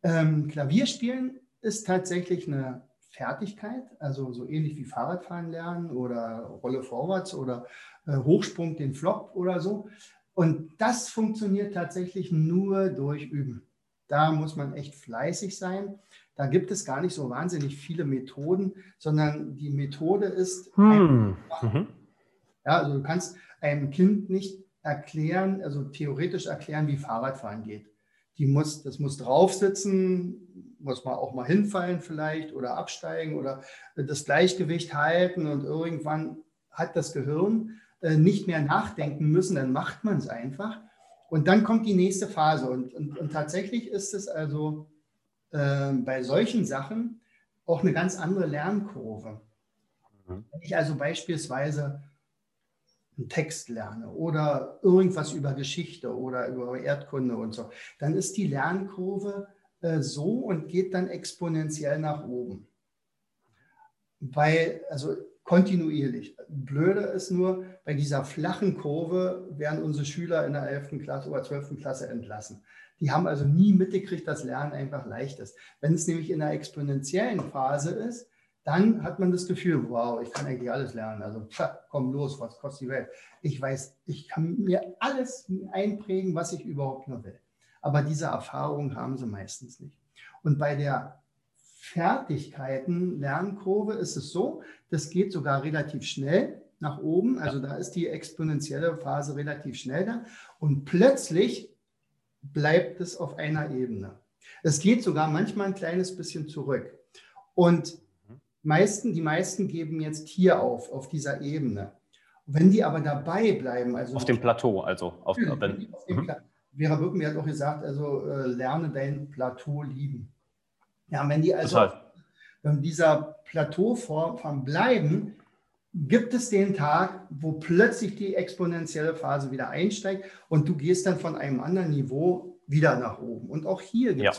Ähm, Klavierspielen ist tatsächlich eine Fertigkeit, also so ähnlich wie Fahrradfahren lernen oder Rolle vorwärts oder äh, Hochsprung den Flop oder so. Und das funktioniert tatsächlich nur durch Üben. Da muss man echt fleißig sein. Da gibt es gar nicht so wahnsinnig viele Methoden, sondern die Methode ist, hm. mhm. Ja, also du kannst einem Kind nicht erklären, also theoretisch erklären, wie Fahrradfahren geht. Die muss, das muss draufsitzen, muss man auch mal hinfallen vielleicht oder absteigen oder das Gleichgewicht halten und irgendwann hat das Gehirn äh, nicht mehr nachdenken müssen, dann macht man es einfach. Und dann kommt die nächste Phase. Und, und, und tatsächlich ist es also äh, bei solchen Sachen auch eine ganz andere Lernkurve. Mhm. Wenn ich also beispielsweise einen Text lerne oder irgendwas über Geschichte oder über Erdkunde und so, dann ist die Lernkurve äh, so und geht dann exponentiell nach oben. weil, also kontinuierlich. Blöde ist nur, bei dieser flachen Kurve werden unsere Schüler in der 11. Klasse oder 12. Klasse entlassen. Die haben also nie mitgekriegt, dass Lernen einfach leicht ist. Wenn es nämlich in der exponentiellen Phase ist, dann hat man das Gefühl, wow, ich kann eigentlich alles lernen. Also pff, komm los, was kostet die Welt? Ich weiß, ich kann mir alles einprägen, was ich überhaupt nur will. Aber diese Erfahrung haben sie meistens nicht. Und bei der Fertigkeiten Lernkurve ist es so, das geht sogar relativ schnell nach oben. Also da ist die exponentielle Phase relativ schnell da. Und plötzlich bleibt es auf einer Ebene. Es geht sogar manchmal ein kleines bisschen zurück. Und meisten, die meisten geben jetzt hier auf, auf dieser Ebene. Wenn die aber dabei bleiben, also auf dem Plateau, also auf, ja, wenn, auf dem mhm. Vera Birken hat auch gesagt, also äh, lerne dein Plateau lieben. Ja, wenn die also auf dieser Plateauform bleiben, gibt es den Tag, wo plötzlich die exponentielle Phase wieder einsteigt und du gehst dann von einem anderen Niveau wieder nach oben. Und auch hier ja.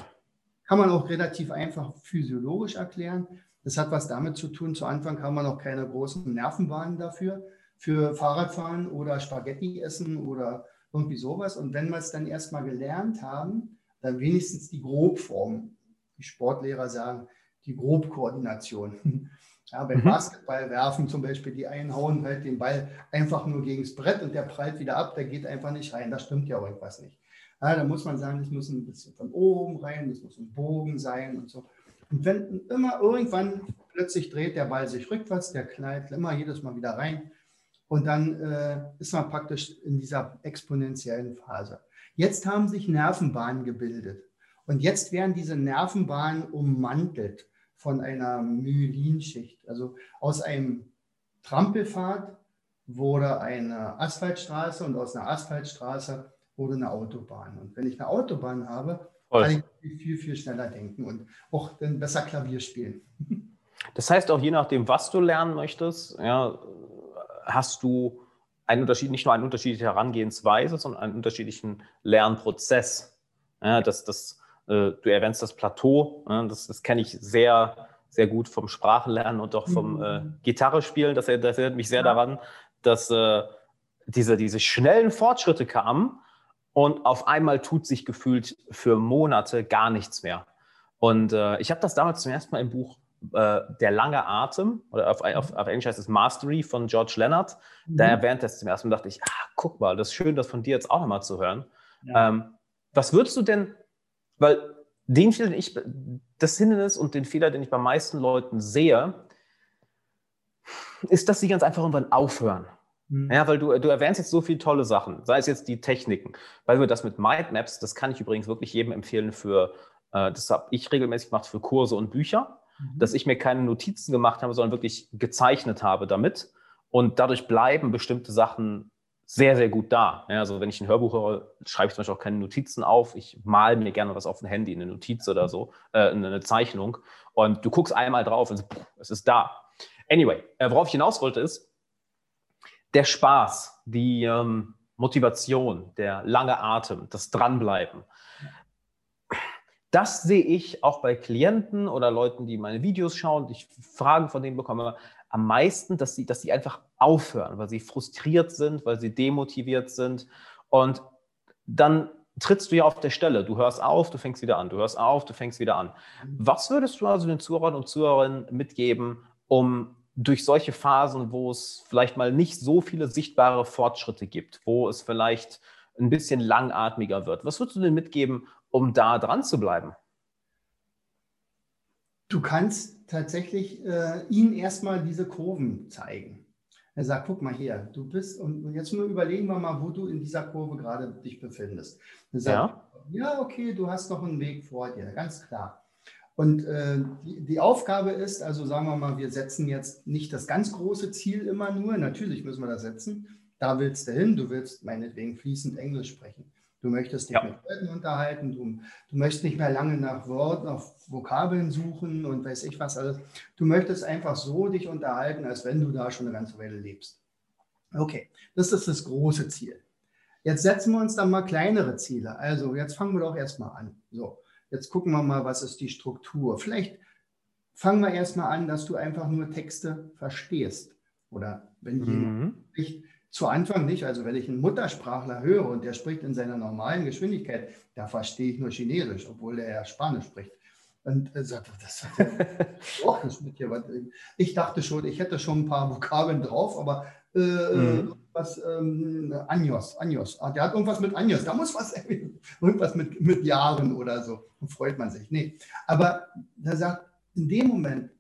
Kann man auch relativ einfach physiologisch erklären. Das hat was damit zu tun, zu Anfang haben wir noch keine großen Nervenbahnen dafür, für Fahrradfahren oder Spaghetti essen oder irgendwie sowas. Und wenn wir es dann erstmal gelernt haben, dann wenigstens die Grobform. Die Sportlehrer sagen, die Grobkoordination. Ja, beim mhm. Basketball werfen zum Beispiel, die einen hauen halt den Ball einfach nur gegen das Brett und der prallt wieder ab, der geht einfach nicht rein. Da stimmt ja irgendwas nicht. Ja, da muss man sagen, das muss ein bisschen von oben rein, das muss ein Bogen sein und so. Und wenn immer irgendwann plötzlich dreht der Ball sich rückwärts, der knallt immer jedes Mal wieder rein und dann äh, ist man praktisch in dieser exponentiellen Phase. Jetzt haben sich Nervenbahnen gebildet und jetzt werden diese Nervenbahnen ummantelt von einer Myelinschicht. Also aus einem Trampelpfad wurde eine Asphaltstraße und aus einer Asphaltstraße wurde eine Autobahn. Und wenn ich eine Autobahn habe, kann ich viel, viel schneller denken und auch dann besser Klavier spielen. Das heißt auch je nachdem, was du lernen möchtest, ja, hast du einen Unterschied, nicht nur eine unterschiedliche Herangehensweise, sondern einen unterschiedlichen Lernprozess. Ja, das, das äh, du erwähnst das Plateau, ne? das, das kenne ich sehr, sehr gut vom Sprachenlernen und auch vom mhm. äh, Gitarrespielen. Das, das, erinnert mich sehr ja. daran, dass äh, diese, diese schnellen Fortschritte kamen und auf einmal tut sich gefühlt für Monate gar nichts mehr. Und äh, ich habe das damals zum ersten Mal im Buch äh, Der lange Atem, oder auf, auf, auf, Englisch heißt es Mastery von George Leonard. Mhm. Da erwähnt er es zum ersten Mal, dachte ich, ah, guck mal, das ist schön, das von dir jetzt auch nochmal zu hören. Ja. Ähm, was würdest du denn weil den Fehler, den ich, das Hindernis und den Fehler, den ich bei meisten Leuten sehe, ist, dass sie ganz einfach irgendwann aufhören. Mhm. Ja, weil du, du erwähnst jetzt so viele tolle Sachen, sei es jetzt die Techniken. Weil wir das mit Mindmaps, das kann ich übrigens wirklich jedem empfehlen für, äh, das habe ich regelmäßig gemacht für Kurse und Bücher, mhm. dass ich mir keine Notizen gemacht habe, sondern wirklich gezeichnet habe damit. Und dadurch bleiben bestimmte Sachen sehr, sehr gut da. Ja, also wenn ich ein Hörbuch höre, schreibe ich zum Beispiel auch keine Notizen auf. Ich male mir gerne was auf ein Handy, eine Notiz oder so, äh, eine Zeichnung. Und du guckst einmal drauf und es ist da. Anyway, äh, worauf ich hinaus wollte, ist der Spaß, die ähm, Motivation, der lange Atem, das Dranbleiben. Das sehe ich auch bei Klienten oder Leuten, die meine Videos schauen, die ich Fragen von denen bekomme, am meisten, dass sie, dass sie einfach aufhören, weil sie frustriert sind, weil sie demotiviert sind. Und dann trittst du ja auf der Stelle. Du hörst auf, du fängst wieder an. Du hörst auf, du fängst wieder an. Was würdest du also den Zuhörern und Zuhörerinnen mitgeben, um durch solche Phasen, wo es vielleicht mal nicht so viele sichtbare Fortschritte gibt, wo es vielleicht ein bisschen langatmiger wird, was würdest du denn mitgeben, um da dran zu bleiben? Du kannst tatsächlich äh, ihnen erstmal diese Kurven zeigen. Er sagt, guck mal hier, du bist, und jetzt nur überlegen wir mal, wo du in dieser Kurve gerade dich befindest. Er sagt, ja. ja, okay, du hast noch einen Weg vor dir, ganz klar. Und äh, die, die, Aufgabe ist, also sagen wir mal, wir setzen jetzt nicht das ganz große Ziel immer nur, natürlich müssen wir das setzen, da willst du hin, du willst meinetwegen fließend Englisch sprechen. Du möchtest dich ja. mit Leuten unterhalten, du, du möchtest nicht mehr lange nach Worten, nach Vokabeln suchen und weiß ich was alles. Du möchtest einfach so dich unterhalten, als wenn du da schon eine ganze Weile lebst. Okay, das ist das große Ziel. Jetzt setzen wir uns dann mal kleinere Ziele. Also jetzt fangen wir doch erstmal an. So, jetzt gucken wir mal, was ist die Struktur. Vielleicht fangen wir erstmal an, dass du einfach nur Texte verstehst. Oder wenn jemand mhm. spricht, zu Anfang nicht. Also wenn ich einen Muttersprachler höre und der spricht in seiner normalen Geschwindigkeit, da verstehe ich nur Chinesisch, obwohl der ja Spanisch spricht. Und er sagt, das doch das mit dir. Ich dachte schon, ich hätte schon ein paar Vokabeln drauf, aber äh, mhm. was ähm, Anjos, Anjos. Ah, der hat irgendwas mit Anjos. Da muss was irgendwas mit, mit Jahren oder so. Dann freut man sich. Nee. Aber er sagt, in dem Moment,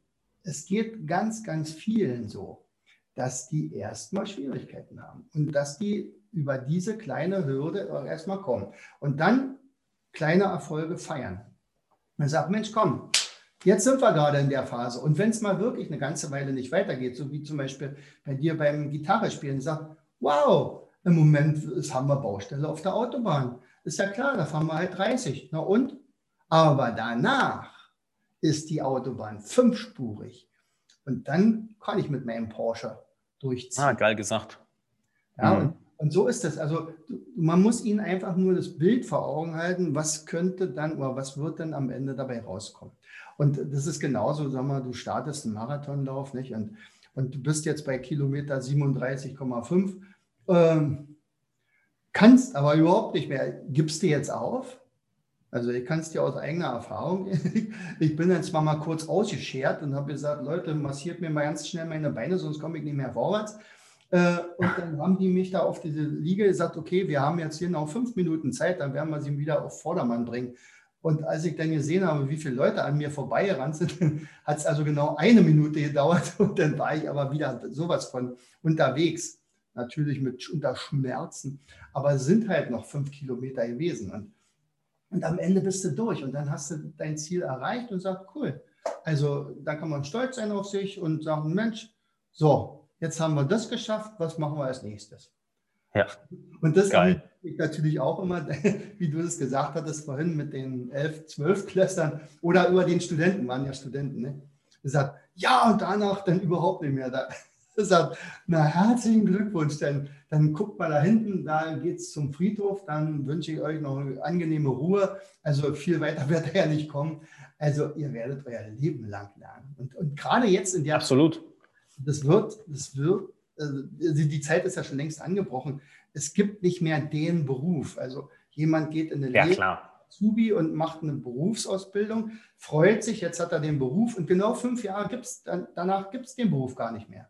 es geht ganz, ganz vielen so, dass die erstmal Schwierigkeiten haben und dass die über diese kleine Hürde erstmal kommen und dann kleine Erfolge feiern. Man sagt, Mensch, komm, jetzt sind wir gerade in der Phase. Und wenn es mal wirklich eine ganze Weile nicht weitergeht, so wie zum Beispiel bei dir beim Gitarrespielen, sagt, wow, im Moment ist, haben wir Baustelle auf der Autobahn. Ist ja klar, da fahren wir halt 30. Na und? Aber danach ist die Autobahn fünfspurig. Und dann kann ich mit meinem Porsche durchziehen. Ah, geil gesagt. Ja, mhm. und und so ist es. Also man muss ihnen einfach nur das Bild vor Augen halten, was könnte dann oder was wird dann am Ende dabei rauskommen. Und das ist genauso, sag mal, du startest einen Marathonlauf, nicht? Und, und du bist jetzt bei Kilometer 37,5, ähm, kannst aber überhaupt nicht mehr. Gibst du jetzt auf? Also ich kann es dir aus eigener Erfahrung. Ich bin dann zwar mal kurz ausgeschert und habe gesagt, Leute, massiert mir mal ganz schnell meine Beine, sonst komme ich nicht mehr vorwärts. Äh, und dann haben die mich da auf diese Liege gesagt, okay, wir haben jetzt hier noch fünf Minuten Zeit, dann werden wir sie wieder auf Vordermann bringen. Und als ich dann gesehen habe, wie viele Leute an mir vorbeigerannt sind, hat es also genau eine Minute gedauert und dann war ich aber wieder sowas von unterwegs. Natürlich mit unter Schmerzen, aber es sind halt noch fünf Kilometer gewesen. Und, und am Ende bist du durch und dann hast du dein Ziel erreicht und sagst, cool. Also da kann man stolz sein auf sich und sagen, Mensch, so, jetzt haben wir das geschafft, was machen wir als nächstes? Ja. Und das Geil. ich natürlich auch immer, wie du es gesagt hattest vorhin mit den elf, zwölf Klässern oder über den Studenten, waren ja Studenten, ne? Gesagt, ja, und danach dann überhaupt nicht mehr. Da, sagt, na herzlichen Glückwunsch, denn dann guckt mal da hinten, da geht es zum Friedhof, dann wünsche ich euch noch eine angenehme Ruhe. Also viel weiter wird er ja nicht kommen. Also ihr werdet euer Leben lang lernen. Und, und gerade jetzt in der Absolut das wird, das wird, die Zeit ist ja schon längst angebrochen. Es gibt nicht mehr den Beruf. Also jemand geht in eine ja, Lehre, Zubi und macht eine Berufsausbildung, freut sich, jetzt hat er den Beruf und genau fünf Jahre gibt's, dann, danach gibt es den Beruf gar nicht mehr.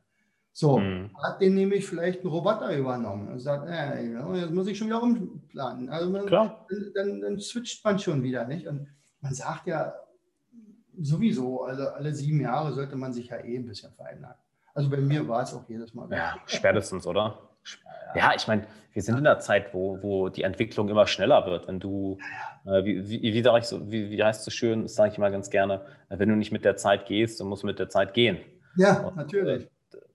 So, mhm. hat den nämlich vielleicht ein Roboter übernommen und sagt, äh, jetzt muss ich schon wieder umplanen. Also man, Klar. Dann, dann switcht man schon wieder, nicht? Und man sagt ja sowieso, also alle sieben Jahre sollte man sich ja eh ein bisschen verändern. Also bei mir war es auch jedes Mal. Ja, spätestens, oder? Ja, ich meine, wir sind in einer Zeit, wo, wo die Entwicklung immer schneller wird. Wenn du, äh, wie, wie, wie sage ich so, wie, wie heißt es so schön, das sage ich immer ganz gerne, wenn du nicht mit der Zeit gehst, dann musst du mit der Zeit gehen. Ja, Und, natürlich.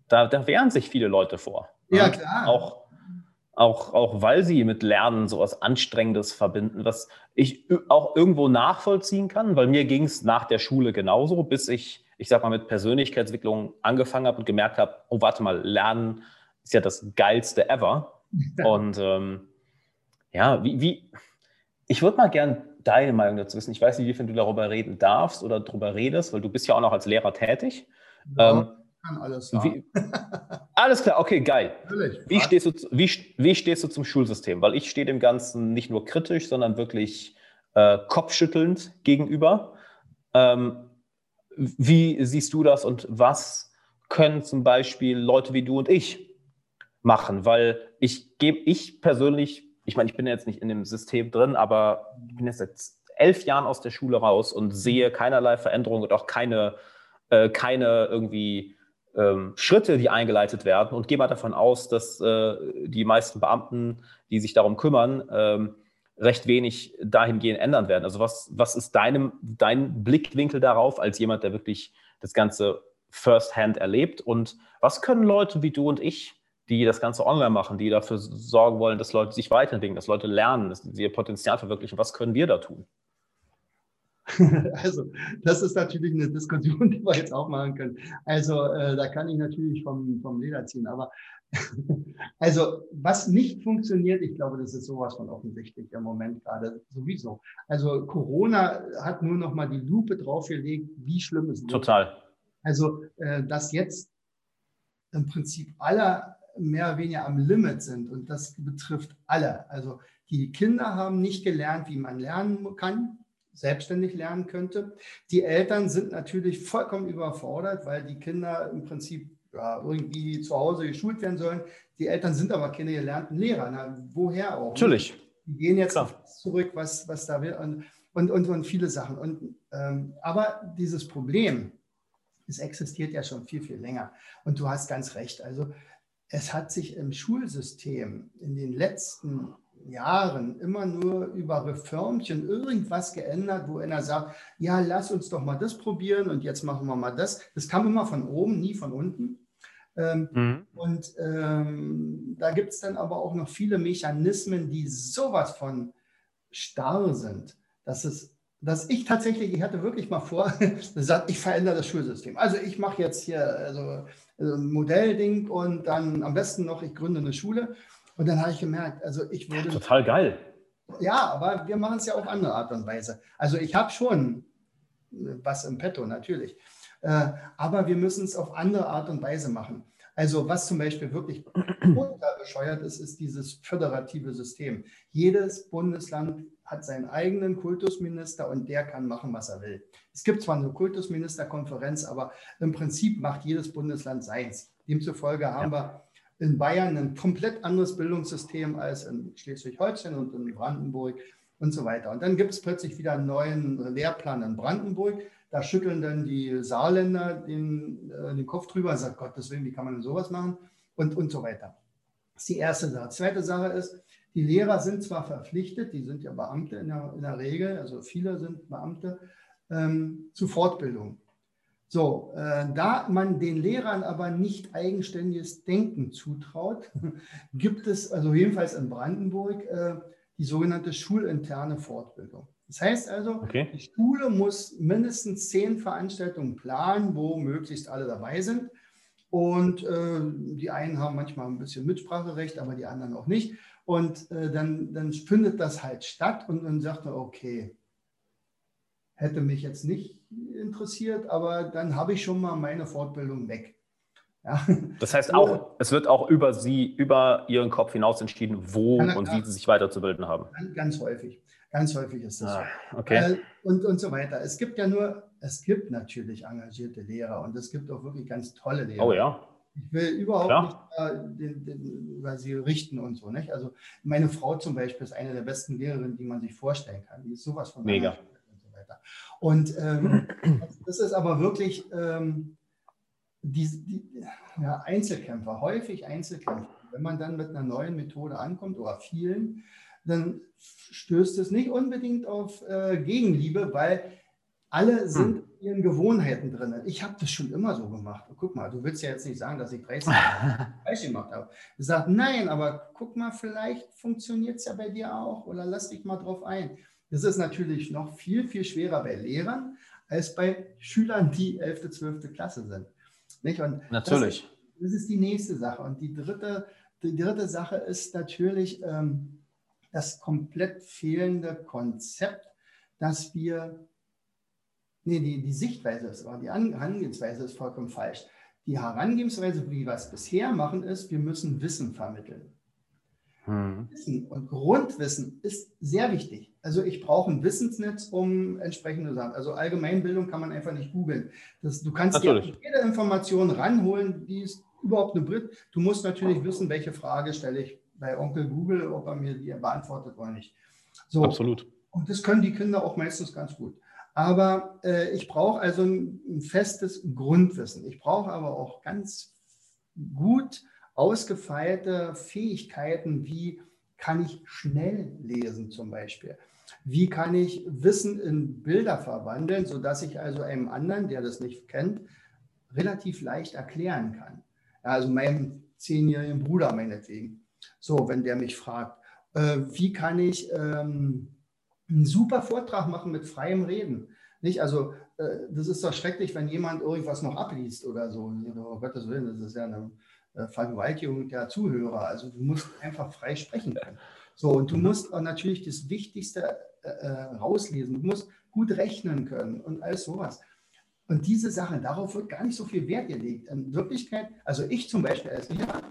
Da, da wehren sich viele Leute vor. Ja, klar. Auch, auch, auch weil sie mit Lernen so etwas Anstrengendes verbinden, was ich auch irgendwo nachvollziehen kann, weil mir ging es nach der Schule genauso, bis ich ich sag mal, mit Persönlichkeitsentwicklung angefangen habe und gemerkt habe, oh, warte mal, Lernen ist ja das geilste ever. Und ähm, ja, wie, wie ich würde mal gern deine Meinung dazu wissen. Ich weiß nicht, wie viel du darüber reden darfst oder darüber redest, weil du bist ja auch noch als Lehrer tätig. Ja, ähm, kann alles sagen. Wie, alles klar, okay, geil. Wie stehst, du, wie, wie stehst du zum Schulsystem? Weil ich stehe dem Ganzen nicht nur kritisch, sondern wirklich äh, kopfschüttelnd gegenüber. Ähm, wie siehst du das und was können zum Beispiel Leute wie du und ich machen? Weil ich gebe, ich persönlich, ich meine, ich bin jetzt nicht in dem System drin, aber ich bin jetzt seit elf Jahren aus der Schule raus und sehe keinerlei Veränderung und auch keine, äh, keine irgendwie ähm, Schritte, die eingeleitet werden und gehe mal davon aus, dass äh, die meisten Beamten, die sich darum kümmern, ähm, recht wenig dahingehend ändern werden. Also was, was ist deinem, dein Blickwinkel darauf als jemand, der wirklich das Ganze firsthand erlebt? Und was können Leute wie du und ich, die das Ganze online machen, die dafür sorgen wollen, dass Leute sich weiterentwickeln, dass Leute lernen, dass sie ihr Potenzial verwirklichen, was können wir da tun? Also, das ist natürlich eine Diskussion, die wir jetzt auch machen können. Also, äh, da kann ich natürlich vom, vom Leder ziehen. Aber Also, was nicht funktioniert, ich glaube, das ist sowas von offensichtlich im Moment gerade sowieso. Also, Corona hat nur noch mal die Lupe draufgelegt, wie schlimm es ist. Total. Also, äh, dass jetzt im Prinzip alle mehr oder weniger am Limit sind und das betrifft alle. Also, die Kinder haben nicht gelernt, wie man lernen kann, selbstständig lernen könnte. Die Eltern sind natürlich vollkommen überfordert, weil die Kinder im Prinzip ja, irgendwie zu Hause geschult werden sollen. Die Eltern sind aber keine gelernten Lehrer. Na, woher auch? Natürlich. Die gehen jetzt zurück, was, was da will und, und, und, und viele Sachen. Und, ähm, aber dieses Problem, es existiert ja schon viel, viel länger. Und du hast ganz recht. Also es hat sich im Schulsystem in den letzten Jahren immer nur über Reformchen irgendwas geändert, wo einer sagt, ja, lass uns doch mal das probieren und jetzt machen wir mal das. Das kam immer von oben, nie von unten. Ähm, mhm. Und ähm, da gibt es dann aber auch noch viele Mechanismen, die sowas von starr sind, dass es dass ich tatsächlich, ich hatte wirklich mal vor, gesagt, ich verändere das Schulsystem. Also ich mache jetzt hier also, also ein Modellding und dann am besten noch, ich gründe eine Schule. Und dann habe ich gemerkt, also ich würde. Total geil. Ja, aber wir machen es ja auf andere Art und Weise. Also ich habe schon was im Petto, natürlich. Äh, aber wir müssen es auf andere Art und Weise machen. Also was zum Beispiel wirklich bescheuert ist, ist dieses föderative System. Jedes Bundesland hat seinen eigenen Kultusminister und der kann machen, was er will. Es gibt zwar eine Kultusministerkonferenz, aber im Prinzip macht jedes Bundesland seins. Demzufolge haben ja. wir in Bayern ein komplett anderes Bildungssystem als in Schleswig-Holstein und in Brandenburg und so weiter. Und dann gibt es plötzlich wieder einen neuen Lehrplan in Brandenburg. Da schütteln dann die Saarländer den, äh, den Kopf drüber und sagen, Gottes Willen, wie kann man denn sowas machen? Und, und so weiter. Das ist die erste Sache. Zweite Sache ist, die Lehrer sind zwar verpflichtet, die sind ja Beamte in der, in der Regel, also viele sind Beamte, ähm, zu Fortbildung. So, äh, da man den Lehrern aber nicht eigenständiges Denken zutraut, gibt es, also jedenfalls in Brandenburg, äh, die sogenannte schulinterne Fortbildung. Das heißt also, okay. die Schule muss mindestens zehn Veranstaltungen planen, wo möglichst alle dabei sind. Und äh, die einen haben manchmal ein bisschen Mitspracherecht, aber die anderen auch nicht. Und äh, dann, dann findet das halt statt und dann sagt er, okay, hätte mich jetzt nicht interessiert, aber dann habe ich schon mal meine Fortbildung weg. Ja. Das heißt auch, es wird auch über Sie, über Ihren Kopf hinaus entschieden, wo und wie Sie sich weiterzubilden haben. Ganz häufig. Ganz häufig ist das ah, okay. Äh, und, und so weiter. Es gibt ja nur, es gibt natürlich engagierte Lehrer und es gibt auch wirklich ganz tolle Lehrer. Oh ja. Ich will überhaupt Klar. nicht äh, den, den, über sie richten und so. Nicht? Also meine Frau zum Beispiel ist eine der besten Lehrerinnen, die man sich vorstellen kann. Die ist sowas von Mega. Und, so weiter. und ähm, das ist aber wirklich ähm, die, die ja, Einzelkämpfer, häufig Einzelkämpfer. Wenn man dann mit einer neuen Methode ankommt oder vielen, dann stößt es nicht unbedingt auf äh, Gegenliebe, weil alle hm. sind hm. in ihren Gewohnheiten drin. Ich habe das schon immer so gemacht. Guck mal, du willst ja jetzt nicht sagen, dass ich 30 Jahre falsch gemacht habe. Ich sage, nein, aber guck mal, vielleicht funktioniert es ja bei dir auch oder lass dich mal drauf ein. Das ist natürlich noch viel, viel schwerer bei Lehrern als bei Schülern, die 11., 12. Klasse sind. Nicht? Und natürlich. Das, das, ist die nächste Sache. Und die dritte, die dritte Sache ist natürlich, ähm, das komplett fehlende Konzept, dass wir, nee, die, die Sichtweise ist, aber die Herangehensweise ist vollkommen falsch. Die Herangehensweise, wie wir es bisher machen, ist, wir müssen Wissen vermitteln. Hm. Wissen und Grundwissen ist sehr wichtig. Also ich brauche ein Wissensnetz, um entsprechende Sachen. Also Allgemeinbildung kann man einfach nicht googeln. du kannst dir jede Information ranholen, die ist überhaupt eine Brit. Du musst natürlich wissen, welche Frage stelle ich bei Onkel Google, ob er mir die beantwortet oder nicht. So. Absolut. Und das können die Kinder auch meistens ganz gut. Aber äh, ich brauche also ein, ein, festes Grundwissen. Ich brauche aber auch ganz gut ausgefeilte Fähigkeiten, wie kann ich schnell lesen zum Beispiel. Wie kann ich Wissen in Bilder verwandeln, sodass ich also einem anderen, der das nicht kennt, relativ leicht erklären kann. Also meinem zehnjährigen Bruder meinetwegen. So, wenn der mich fragt, äh, wie kann ich ähm, einen super Vortrag machen mit freiem Reden? Nicht? Also, äh, das ist doch schrecklich, wenn jemand irgendwas noch abliest oder so. Oh Gottes Willen, das ist ja eine, äh, Vergewaltigung der Zuhörer. Also du musst einfach frei sprechen können. So, und du musst natürlich das Wichtigste äh, äh, rauslesen. Du musst gut rechnen können und alles sowas. Und diese Sachen, darauf wird gar nicht so viel Wert gelegt. In Wirklichkeit, also ich zum Beispiel als Lehrer,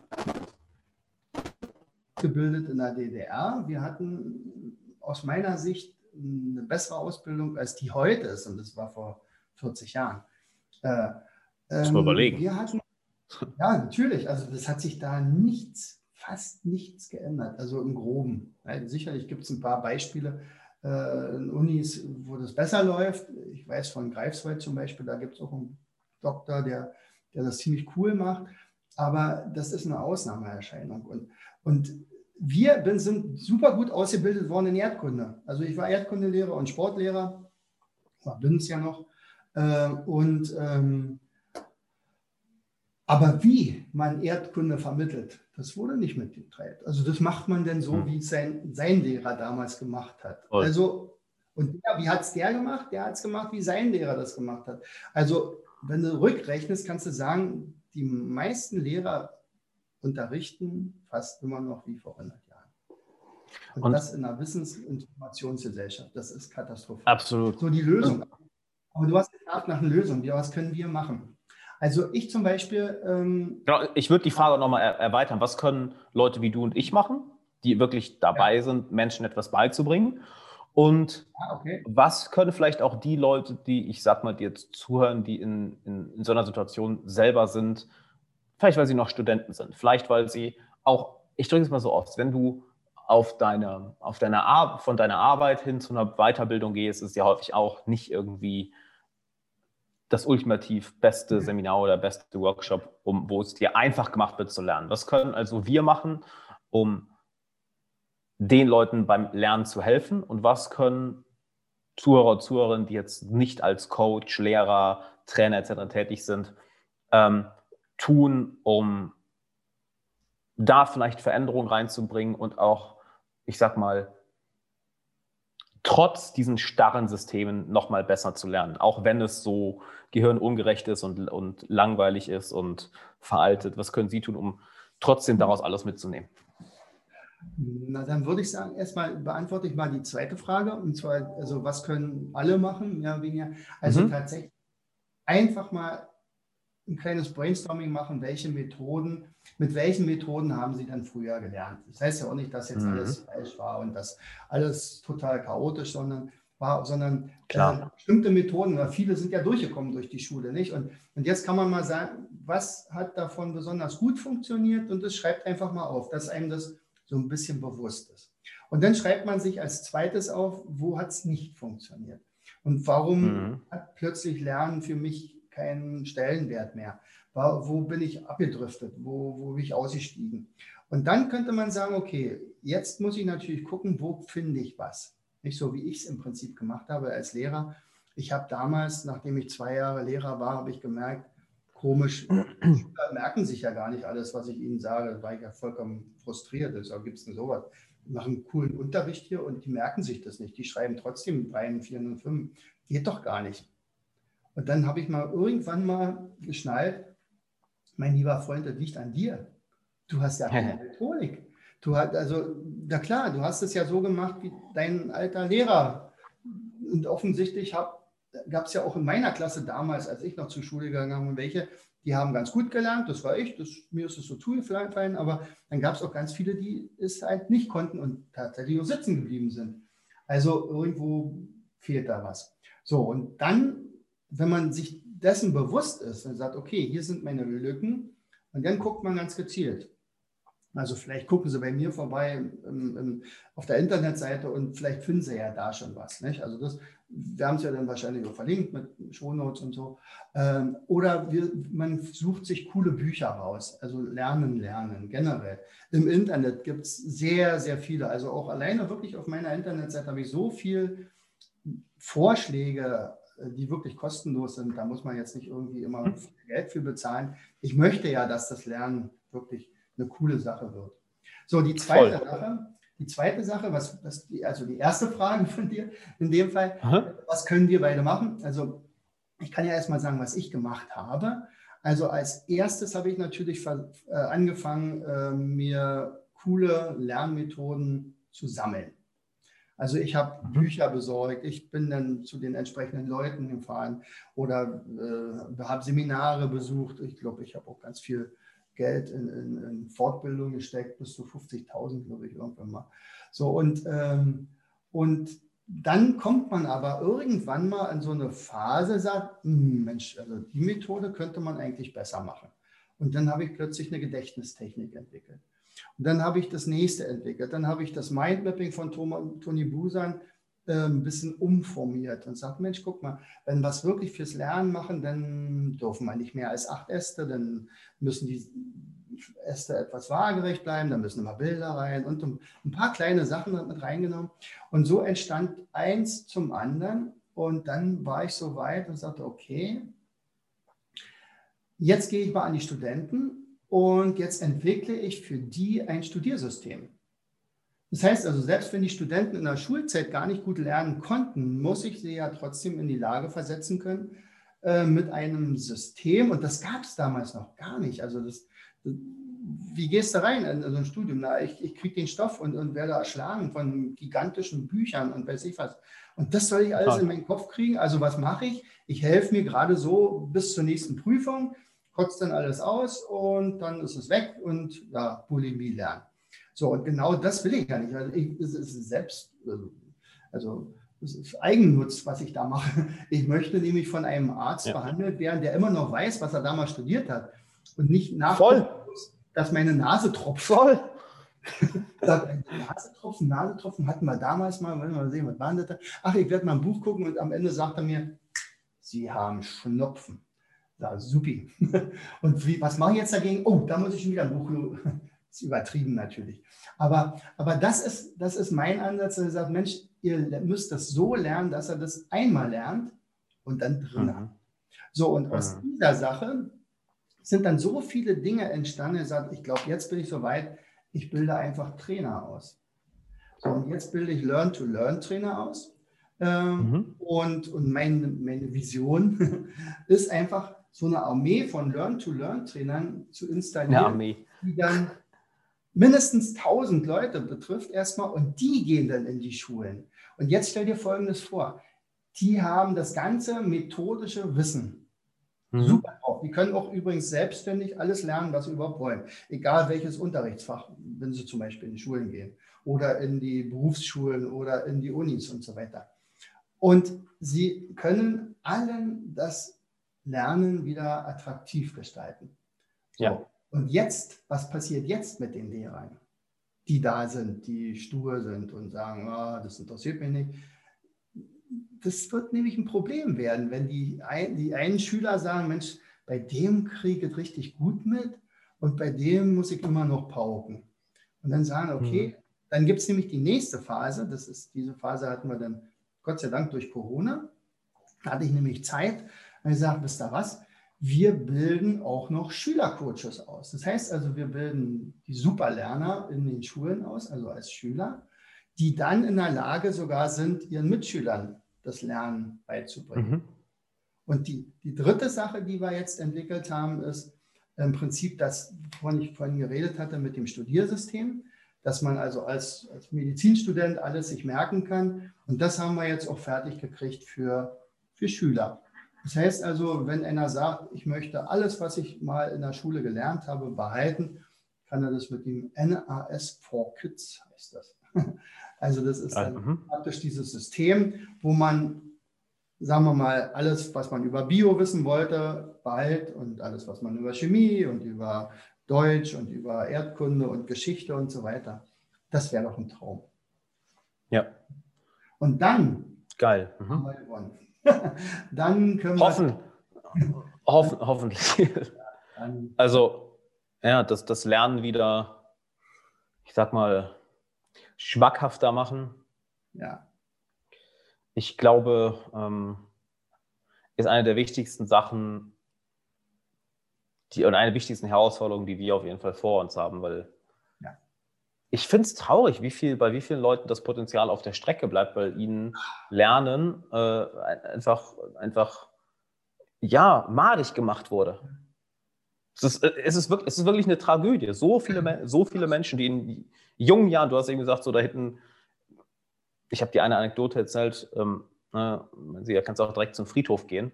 gebildet in der DDR. Wir hatten aus meiner Sicht eine bessere Ausbildung, als die heute ist. Und das war vor 40 Jahren. Äh, ähm, überlegen. Wir hatten, ja, natürlich. Also das hat sich da nichts, fast nichts geändert. Also im Groben. Ja, sicherlich gibt es ein paar Beispiele äh, in Unis, wo das besser läuft. Ich weiß von Greifswald zum Beispiel, da gibt es auch einen Doktor, der, der das ziemlich cool macht. Aber das ist eine Ausnahmeerscheinung. Und, und wir sind super gut ausgebildet worden in Erdkunde. Also ich war Erdkundelehrer und Sportlehrer, bin es ja noch. Äh, und ähm, aber wie man Erdkunde vermittelt, das wurde nicht mitgeteilt. Also das macht man denn so, hm. wie es sein, sein Lehrer damals gemacht hat. Voll. Also, und der, wie hat es der gemacht? Der hat es gemacht, wie sein Lehrer das gemacht hat. Also, wenn du rückrechnest, kannst du sagen, die meisten Lehrer unterrichten fast immer noch wie vor 100 Jahren. Und, und das in einer Wissens- und Informationsgesellschaft, das ist katastrophal. Absolut. So die Lösung. Aber du hast gefragt nach einer Lösung. Ja, was können wir machen? Also ich zum Beispiel. Ähm, genau, ich würde die Frage nochmal er erweitern. Was können Leute wie du und ich machen, die wirklich dabei ja. sind, Menschen etwas beizubringen? Und ah, okay. was können vielleicht auch die Leute, die, ich sag mal, jetzt zuhören, die in, in, in so einer Situation selber sind, vielleicht weil sie noch Studenten sind, vielleicht weil sie auch, ich drücke es mal so oft, wenn du auf deine, auf deine Ar von deiner Arbeit hin zu einer Weiterbildung gehst, ist ja häufig auch nicht irgendwie das ultimativ beste Seminar oder beste Workshop, um, wo es dir einfach gemacht wird zu lernen. Was können also wir machen, um den Leuten beim Lernen zu helfen? Und was können Zuhörer, Zuhörerinnen, die jetzt nicht als Coach, Lehrer, Trainer etc. tätig sind, ähm, tun, um da vielleicht Veränderungen reinzubringen und auch, ich sag mal, trotz diesen starren Systemen nochmal besser zu lernen, auch wenn es so gehirnungerecht ist und, und langweilig ist und veraltet. Was können Sie tun, um trotzdem daraus alles mitzunehmen? Na, dann würde ich sagen, erstmal beantworte ich mal die zweite Frage. Und zwar, also was können alle machen, mehr oder weniger? Also mhm. tatsächlich einfach mal ein kleines Brainstorming machen, welche Methoden, mit welchen Methoden haben Sie dann früher gelernt. Das heißt ja auch nicht, dass jetzt mhm. alles falsch war und dass alles total chaotisch, sondern war, sondern äh, bestimmte Methoden, weil viele sind ja durchgekommen durch die Schule, nicht? Und, und jetzt kann man mal sagen, was hat davon besonders gut funktioniert und das schreibt einfach mal auf, dass einem das so ein bisschen bewusst ist. Und dann schreibt man sich als zweites auf, wo hat es nicht funktioniert? Und warum mhm. hat plötzlich Lernen für mich keinen Stellenwert mehr? Wo bin ich abgedriftet? Wo, wo bin ich ausgestiegen? Und dann könnte man sagen, okay, jetzt muss ich natürlich gucken, wo finde ich was? Nicht so, wie ich es im Prinzip gemacht habe als Lehrer. Ich habe damals, nachdem ich zwei Jahre Lehrer war, habe ich gemerkt, komisch, Schüler merken sich ja gar nicht alles, was ich ihnen sage. Da war ich ja vollkommen frustriert. Deshalb gibt es denn sowas. Die machen coolen Unterricht hier und die merken sich das nicht. Die schreiben trotzdem 3, 4 und 5. Geht doch gar nicht. Und dann habe ich mal irgendwann mal geschnallt, mein lieber Freund, das liegt an dir. Du hast ja keine Methodik. Du hast, also, na klar, du hast es ja so gemacht wie dein alter Lehrer. Und offensichtlich gab es ja auch in meiner Klasse damals, als ich noch zur Schule gegangen bin, welche, die haben ganz gut gelernt, das war ich, das, mir ist es so zugefallen, aber dann gab es auch ganz viele, die es halt nicht konnten und tatsächlich nur sitzen geblieben sind. Also irgendwo fehlt da was. So, und dann wenn man sich dessen bewusst ist und sagt, okay, hier sind meine Lücken, und dann guckt man ganz gezielt. Also vielleicht gucken Sie bei mir vorbei im, im, auf der Internetseite und vielleicht finden Sie ja da schon was. Nicht? Also das, wir haben es ja dann wahrscheinlich auch verlinkt mit Shownotes und so. Ähm, oder wir, man sucht sich coole Bücher raus. Also Lernen, Lernen generell. Im Internet gibt es sehr, sehr viele. Also auch alleine wirklich auf meiner Internetseite habe ich so viel Vorschläge die wirklich kostenlos sind. Da muss man jetzt nicht irgendwie immer. Geld für bezahlen. Ich möchte ja, dass das Lernen wirklich eine coole Sache wird. So, die zweite Voll. Sache, die zweite Sache, was, was die, also die erste Frage von dir in dem Fall, Aha. was können wir beide machen? Also ich kann ja erstmal sagen, was ich gemacht habe. Also als erstes habe ich natürlich äh, angefangen, äh, mir coole Lernmethoden zu sammeln. Also ich habe mhm. Bücher besorgt, ich bin dann zu den entsprechenden Leuten gefahren oder äh, habe Seminare besucht. Ich glaube, ich habe auch ganz viel Geld in, in, in Fortbildung gesteckt, bis zu 50.000, glaube ich, irgendwann mal. So und, ähm, und dann kommt man aber irgendwann mal in so eine Phase, sagt, hm, Mensch, also die Methode könnte man eigentlich besser machen. Und dann habe ich plötzlich eine Gedächtnistechnik entwickelt. Und dann habe ich das nächste entwickelt. Dann habe ich das Mindmapping von Toni Busan äh, ein bisschen umformiert und sagt, Mensch, guck mal, wenn wir es wirklich fürs Lernen machen, dann dürfen wir nicht mehr als acht Äste, dann müssen die Äste etwas waagerecht bleiben, dann müssen immer Bilder rein und ein paar kleine Sachen mit reingenommen. Und so entstand eins zum anderen. Und dann war ich so weit und sagte, okay, jetzt gehe ich mal an die Studenten und jetzt entwickle ich für die ein Studiersystem. Das heißt also, selbst wenn die Studenten in der Schulzeit gar nicht gut lernen konnten, muss ich sie ja trotzdem in die Lage versetzen können äh, mit einem System. Und das gab es damals noch gar nicht. Also das, wie gehst du rein in so ein Studium? Na, ich, ich kriege den Stoff und, und werde erschlagen von gigantischen Büchern und weiß ich was. Und das soll ich alles in meinen Kopf kriegen. Also was mache ich? Ich helfe mir gerade so bis zur nächsten Prüfung kotzt dann alles aus und dann ist es weg und ja, Bulimie lernen. So, und genau das will ich ja nicht. Also ich, es ist selbst, also es ist Eigennutz, was ich da mache. Ich möchte nämlich von einem Arzt ja. behandelt werden, der immer noch weiß, was er damals studiert hat und nicht muss, dass meine Nase tropft. Voll. Nasetropfen, Nasetropfen hatten wir damals mal, wollen wir mal sehen, was waren das da? Ach, ich werde mal ein Buch gucken und am Ende sagt er mir, Sie haben Schnupfen. Ja, supi. Und wie, was mache ich jetzt dagegen? Oh, da muss ich schon wieder ein Buch. Das ist übertrieben natürlich. Aber, aber das, ist, das ist mein Ansatz, dass er sagt, Mensch, ihr müsst das so lernen, dass er das einmal lernt und dann drin mhm. So, und aus mhm. dieser Sache sind dann so viele Dinge entstanden. Er sagt, ich glaube, jetzt bin ich soweit, ich bilde einfach Trainer aus. So, und jetzt bilde ich Learn-to-Learn-Trainer aus. Ähm, mhm. Und, und meine, meine Vision ist einfach, so eine Armee von Learn-to-Learn-Trainern zu installieren, die dann mindestens 1000 Leute betrifft erstmal und die gehen dann in die Schulen. Und jetzt stell dir Folgendes vor. Die haben das ganze methodische Wissen. Mhm. Super drauf. Die können auch übrigens selbstständig alles lernen, was sie überhaupt wollen. Egal welches Unterrichtsfach, wenn sie zum Beispiel in die Schulen gehen oder in die Berufsschulen oder in die Unis und so weiter. Und sie können allen das Lernen wieder attraktiv gestalten. So. Ja. Und jetzt, was passiert jetzt mit den Lehrern, die da sind, die stur sind und sagen, oh, das interessiert mich nicht? Das wird nämlich ein Problem werden, wenn die, ein, die einen Schüler sagen, Mensch, bei dem kriege ich richtig gut mit und bei dem muss ich immer noch pauken. Und dann sagen, okay, mhm. dann gibt es nämlich die nächste Phase, das ist, diese Phase hatten wir dann Gott sei Dank durch Corona, da hatte ich nämlich Zeit, und ich sage, wisst ihr was? Wir bilden auch noch Schülercoaches aus. Das heißt also, wir bilden die Superlerner in den Schulen aus, also als Schüler, die dann in der Lage sogar sind, ihren Mitschülern das Lernen beizubringen. Mhm. Und die, die dritte Sache, die wir jetzt entwickelt haben, ist im Prinzip das, wovon ich vorhin geredet hatte, mit dem Studiersystem, dass man also als, als Medizinstudent alles sich merken kann. Und das haben wir jetzt auch fertig gekriegt für, für Schüler. Das heißt also, wenn einer sagt, ich möchte alles, was ich mal in der Schule gelernt habe, behalten, kann er das mit dem NAS for Kids, heißt das. Also das ist dann mhm. praktisch dieses System, wo man, sagen wir mal, alles, was man über Bio wissen wollte, behält und alles, was man über Chemie und über Deutsch und über Erdkunde und Geschichte und so weiter. Das wäre doch ein Traum. Ja. Und dann Geil. Mhm. dann können wir. Hoffen. Hoffen, hoffentlich. also, ja, das, das Lernen wieder, ich sag mal, schmackhafter machen. Ja. Ich glaube, ähm, ist eine der wichtigsten Sachen, die, und eine der wichtigsten Herausforderungen, die wir auf jeden Fall vor uns haben, weil ich finde es traurig, wie viel, bei wie vielen Leuten das Potenzial auf der Strecke bleibt, weil ihnen Lernen äh, einfach, einfach, ja, madig gemacht wurde. Es ist, äh, es ist, wirklich, es ist wirklich eine Tragödie. So viele, so viele Menschen, die in jungen Jahren, du hast eben gesagt, so da hinten, ich habe dir eine Anekdote erzählt, ähm, ne, Sie, da kannst du auch direkt zum Friedhof gehen.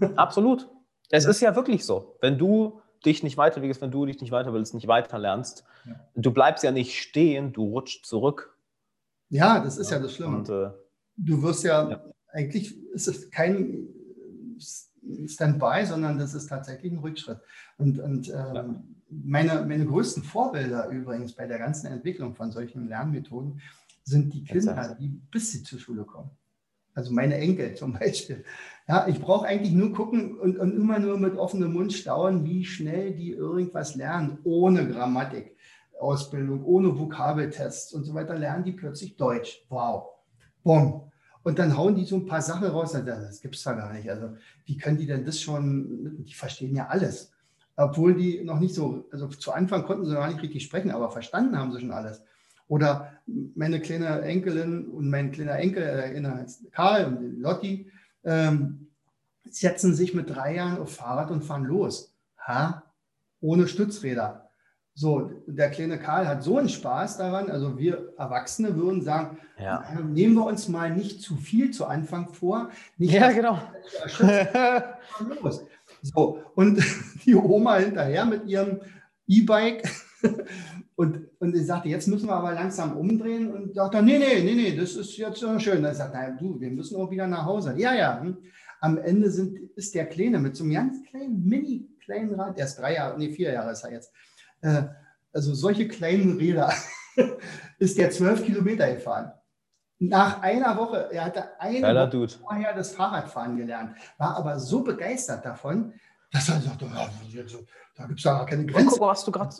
Absolut. Es ist ja wirklich so. Wenn du dich nicht weiterwegst, wenn du dich nicht weiter willst, nicht weiter lernst, ja. du bleibst ja nicht stehen, du rutschst zurück. Ja, das ist ja, ja das Schlimme. Und, äh, du wirst ja, ja, eigentlich ist es kein Standby, sondern das ist tatsächlich ein Rückschritt. Und, und ähm, meine, meine größten Vorbilder übrigens bei der ganzen Entwicklung von solchen Lernmethoden sind die Kinder, die bis sie zur Schule kommen. Also meine Enkel zum Beispiel. Ja, ich brauche eigentlich nur gucken und, und, immer nur mit offenem Mund staunen, wie schnell die irgendwas lernen, ohne Grammatik, Ausbildung, ohne Vokabeltests und so weiter, lernen die plötzlich Deutsch. Wow. Bumm. Und dann hauen die so ein paar Sachen raus. Das gibt es da gar nicht. Also, wie können die denn das schon? Die verstehen ja alles. Obwohl die noch nicht so, also zu Anfang konnten sie noch nicht richtig sprechen, aber verstanden haben sie schon alles. Oder meine kleine Enkelin und mein kleiner Enkel, äh, Karl und Lotti, ähm, setzen sich mit drei Jahren auf Fahrrad und fahren los. Ha? Ohne Stützräder. So, der kleine Karl hat so einen Spaß daran. Also wir Erwachsene würden sagen, ja. nehmen wir uns mal nicht zu viel zu Anfang vor. Nicht ja, genau. los. So, und die Oma hinterher mit ihrem E-Bike und, und ich sagte, jetzt müssen wir aber langsam umdrehen und sagte, nee, nee, nee, nee, das ist jetzt so schön. Dann sagt er, du, wir müssen auch wieder nach Hause. Ja, ja. Hm. Am Ende sind, ist der Kleine mit so einem ganz kleinen, mini kleinen Rad, der ist drei Jahre, nee, vier Jahre ist er jetzt. Äh, also solche kleinen Räder ist der zwölf Kilometer gefahren. Nach einer Woche, er hatte eine Geiler Woche vorher das Fahrradfahren gelernt, war aber so begeistert davon, dass er sagte, da gibt es ja gar keine Grenzen. Guck, was du gerade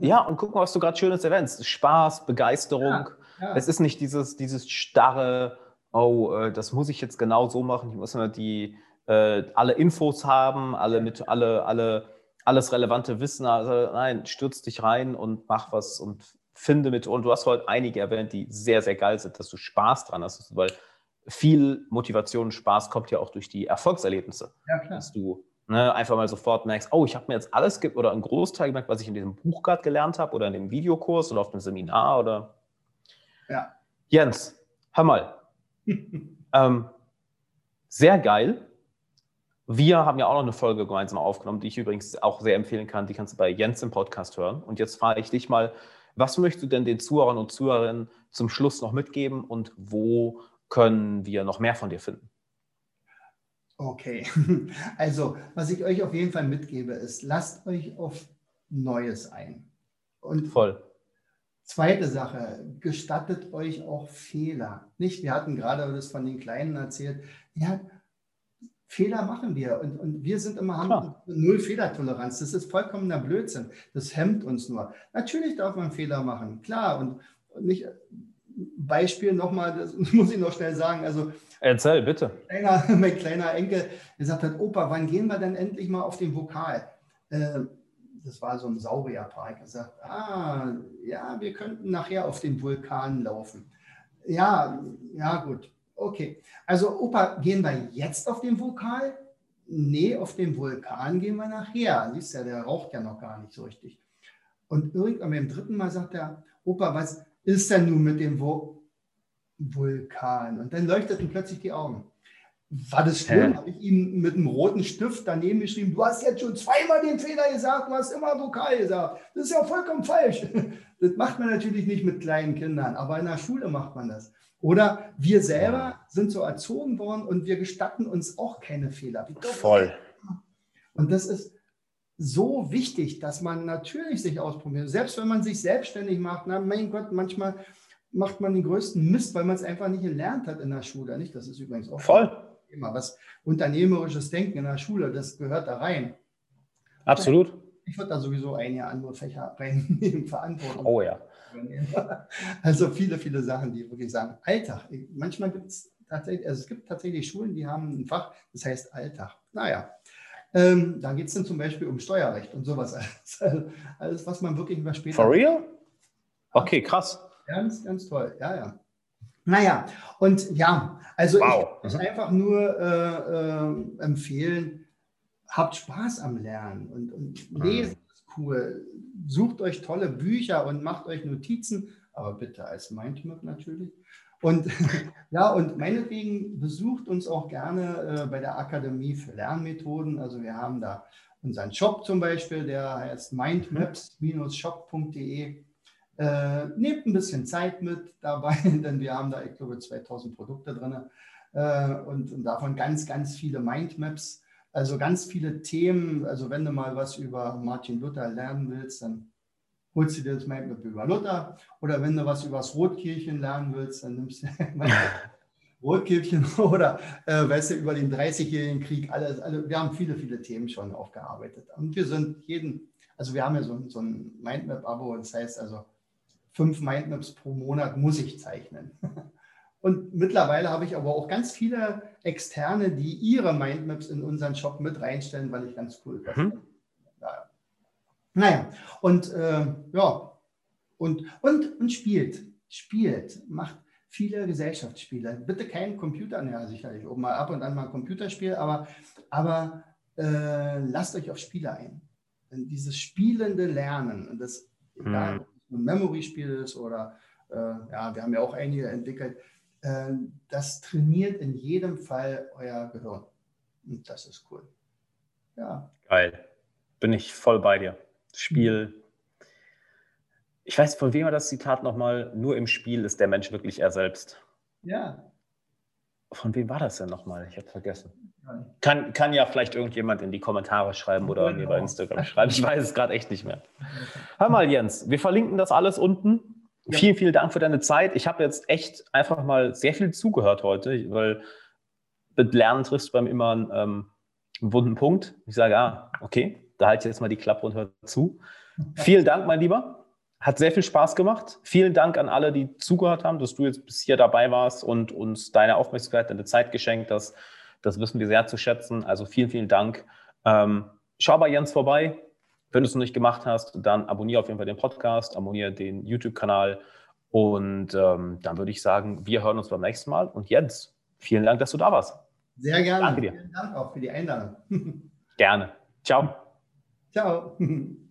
ja, und guck mal, was du gerade Schönes erwähnst. Spaß, Begeisterung. Ja, ja. Es ist nicht dieses, dieses starre, oh, äh, das muss ich jetzt genau so machen. Ich muss immer die, äh, alle Infos haben, alle mit, alle, alle, alles relevante Wissen. Also nein, stürz dich rein und mach was und finde mit. Und du hast heute einige erwähnt, die sehr, sehr geil sind, dass du Spaß dran hast, weil viel Motivation und Spaß kommt ja auch durch die Erfolgserlebnisse. Ja, klar. Dass du Ne, einfach mal sofort merkst, oh, ich habe mir jetzt alles oder einen Großteil gemerkt, was ich in diesem Buch gerade gelernt habe oder in dem Videokurs oder auf dem Seminar oder. Ja. Jens, hör mal. ähm, sehr geil. Wir haben ja auch noch eine Folge gemeinsam aufgenommen, die ich übrigens auch sehr empfehlen kann. Die kannst du bei Jens im Podcast hören. Und jetzt frage ich dich mal, was möchtest du denn den Zuhörern und Zuhörerinnen zum Schluss noch mitgeben und wo können wir noch mehr von dir finden? Okay, also was ich euch auf jeden Fall mitgebe, ist, lasst euch auf Neues ein. Und Voll. Zweite Sache, gestattet euch auch Fehler. Nicht, wir hatten gerade das von den Kleinen erzählt. Ja, Fehler machen wir und, und wir sind immer haben null Fehlertoleranz. Das ist vollkommener Blödsinn. Das hemmt uns nur. Natürlich darf man Fehler machen, klar und nicht Beispiel nochmal, das muss ich noch schnell sagen. Also, Erzähl, bitte. Kleiner, mein kleiner Enkel gesagt hat, Opa, wann gehen wir denn endlich mal auf den Vokal? Äh, das war so ein Saurierpark. Er sagt, ah, ja, wir könnten nachher auf den Vulkan laufen. Ja, ja, gut. Okay. Also, Opa, gehen wir jetzt auf den Vokal? Nee, auf den Vulkan gehen wir nachher. Siehst ja, der raucht ja noch gar nicht so richtig. Und irgendwann beim dritten Mal sagt er, Opa, was, ist denn nun mit dem Vulkan? Und dann leuchteten plötzlich die Augen. War das schlimm? Habe ich ihm mit einem roten Stift daneben geschrieben, du hast jetzt schon zweimal den Fehler gesagt, du hast immer Vokal gesagt. Das ist ja vollkommen falsch. Das macht man natürlich nicht mit kleinen Kindern, aber in der Schule macht man das. Oder wir selber sind so erzogen worden und wir gestatten uns auch keine Fehler. Voll. Und das ist, so wichtig, dass man natürlich sich ausprobiert. Selbst wenn man sich selbstständig macht, na mein Gott, manchmal macht man den größten Mist, weil man es einfach nicht gelernt hat in der Schule. Nicht? Das ist übrigens auch voll Thema. Was unternehmerisches Denken in der Schule, das gehört da rein. Absolut. Ich würde da sowieso einige andere Fächer reinnehmen, Verantwortung. Oh ja. Also viele, viele Sachen, die wirklich sagen, Alltag. Manchmal gibt es tatsächlich, also es gibt tatsächlich Schulen, die haben ein Fach, das heißt Alltag. Naja, ähm, da geht es dann zum Beispiel um Steuerrecht und sowas. Alles, alles was man wirklich über später. For real? Okay, krass. Ganz, ganz toll. Ja, ja. Naja, und ja, also wow. ich kann mhm. einfach nur äh, äh, empfehlen, habt Spaß am Lernen und, und lesen mhm. ist cool. Sucht euch tolle Bücher und macht euch Notizen, aber bitte als Mindmap natürlich. Und ja, und meinetwegen besucht uns auch gerne äh, bei der Akademie für Lernmethoden. Also wir haben da unseren Shop zum Beispiel, der heißt mindmaps-shop.de. Äh, nehmt ein bisschen Zeit mit dabei, denn wir haben da, ich glaube, 2000 Produkte drin äh, und, und, davon ganz, ganz viele Mindmaps. Also ganz viele Themen. Also wenn du mal was über Martin Luther lernen willst, dann holst du dir das Mindmap über Luther. Oder wenn du was über das Rotkirchen lernen willst, dann nimmst du Rotkäppchen oder äh, weißt du, über den 30-jährigen Krieg, alles, alle, wir haben viele, viele Themen schon aufgearbeitet. Und wir sind jeden, also wir haben ja so, so ein Mindmap-Abo, das heißt also, fünf Mindmaps pro Monat muss ich zeichnen. Und mittlerweile habe ich aber auch ganz viele Externe, die ihre Mindmaps in unseren Shop mit reinstellen, weil ich ganz cool bin. Mhm. Ja. Naja, und äh, ja, und, und, und spielt, spielt, macht, viele Gesellschaftsspiele. Bitte kein Computer, ja sicherlich, auch mal ab und an mal ein Computerspiel, aber, aber äh, lasst euch auf Spiele ein. Denn dieses spielende Lernen, und das, egal, ob es ein Memory-Spiel ist oder, äh, ja, wir haben ja auch einige entwickelt, äh, das trainiert in jedem Fall euer Gehirn. Und das ist cool. Ja. Geil. Bin ich voll bei dir. Spiel, ich weiß, von wem war das Zitat nochmal? Nur im Spiel ist der Mensch wirklich er selbst. Ja. Von wem war das denn nochmal? Ich habe vergessen. Kann, kann ja vielleicht irgendjemand in die Kommentare schreiben oder mir bei Instagram schreiben. Ich weiß es gerade echt nicht mehr. Hör mal, Jens, wir verlinken das alles unten. Ja. Vielen, vielen Dank für deine Zeit. Ich habe jetzt echt einfach mal sehr viel zugehört heute, weil mit Lernen triffst du beim immer einen, ähm, einen wunden Punkt. Ich sage, ah, okay, da halte ich jetzt mal die Klappe und hör zu. Vielen Dank, mein Lieber. Hat sehr viel Spaß gemacht. Vielen Dank an alle, die zugehört haben, dass du jetzt bis hier dabei warst und uns deine Aufmerksamkeit, deine Zeit geschenkt hast. Das wissen wir sehr zu schätzen. Also vielen, vielen Dank. Ähm, schau bei Jens vorbei. Wenn du es noch nicht gemacht hast, dann abonniere auf jeden Fall den Podcast, abonniere den YouTube-Kanal und ähm, dann würde ich sagen, wir hören uns beim nächsten Mal. Und Jens, vielen Dank, dass du da warst. Sehr gerne. Danke dir. Vielen Dank auch für die Einladung. gerne. Ciao. Ciao.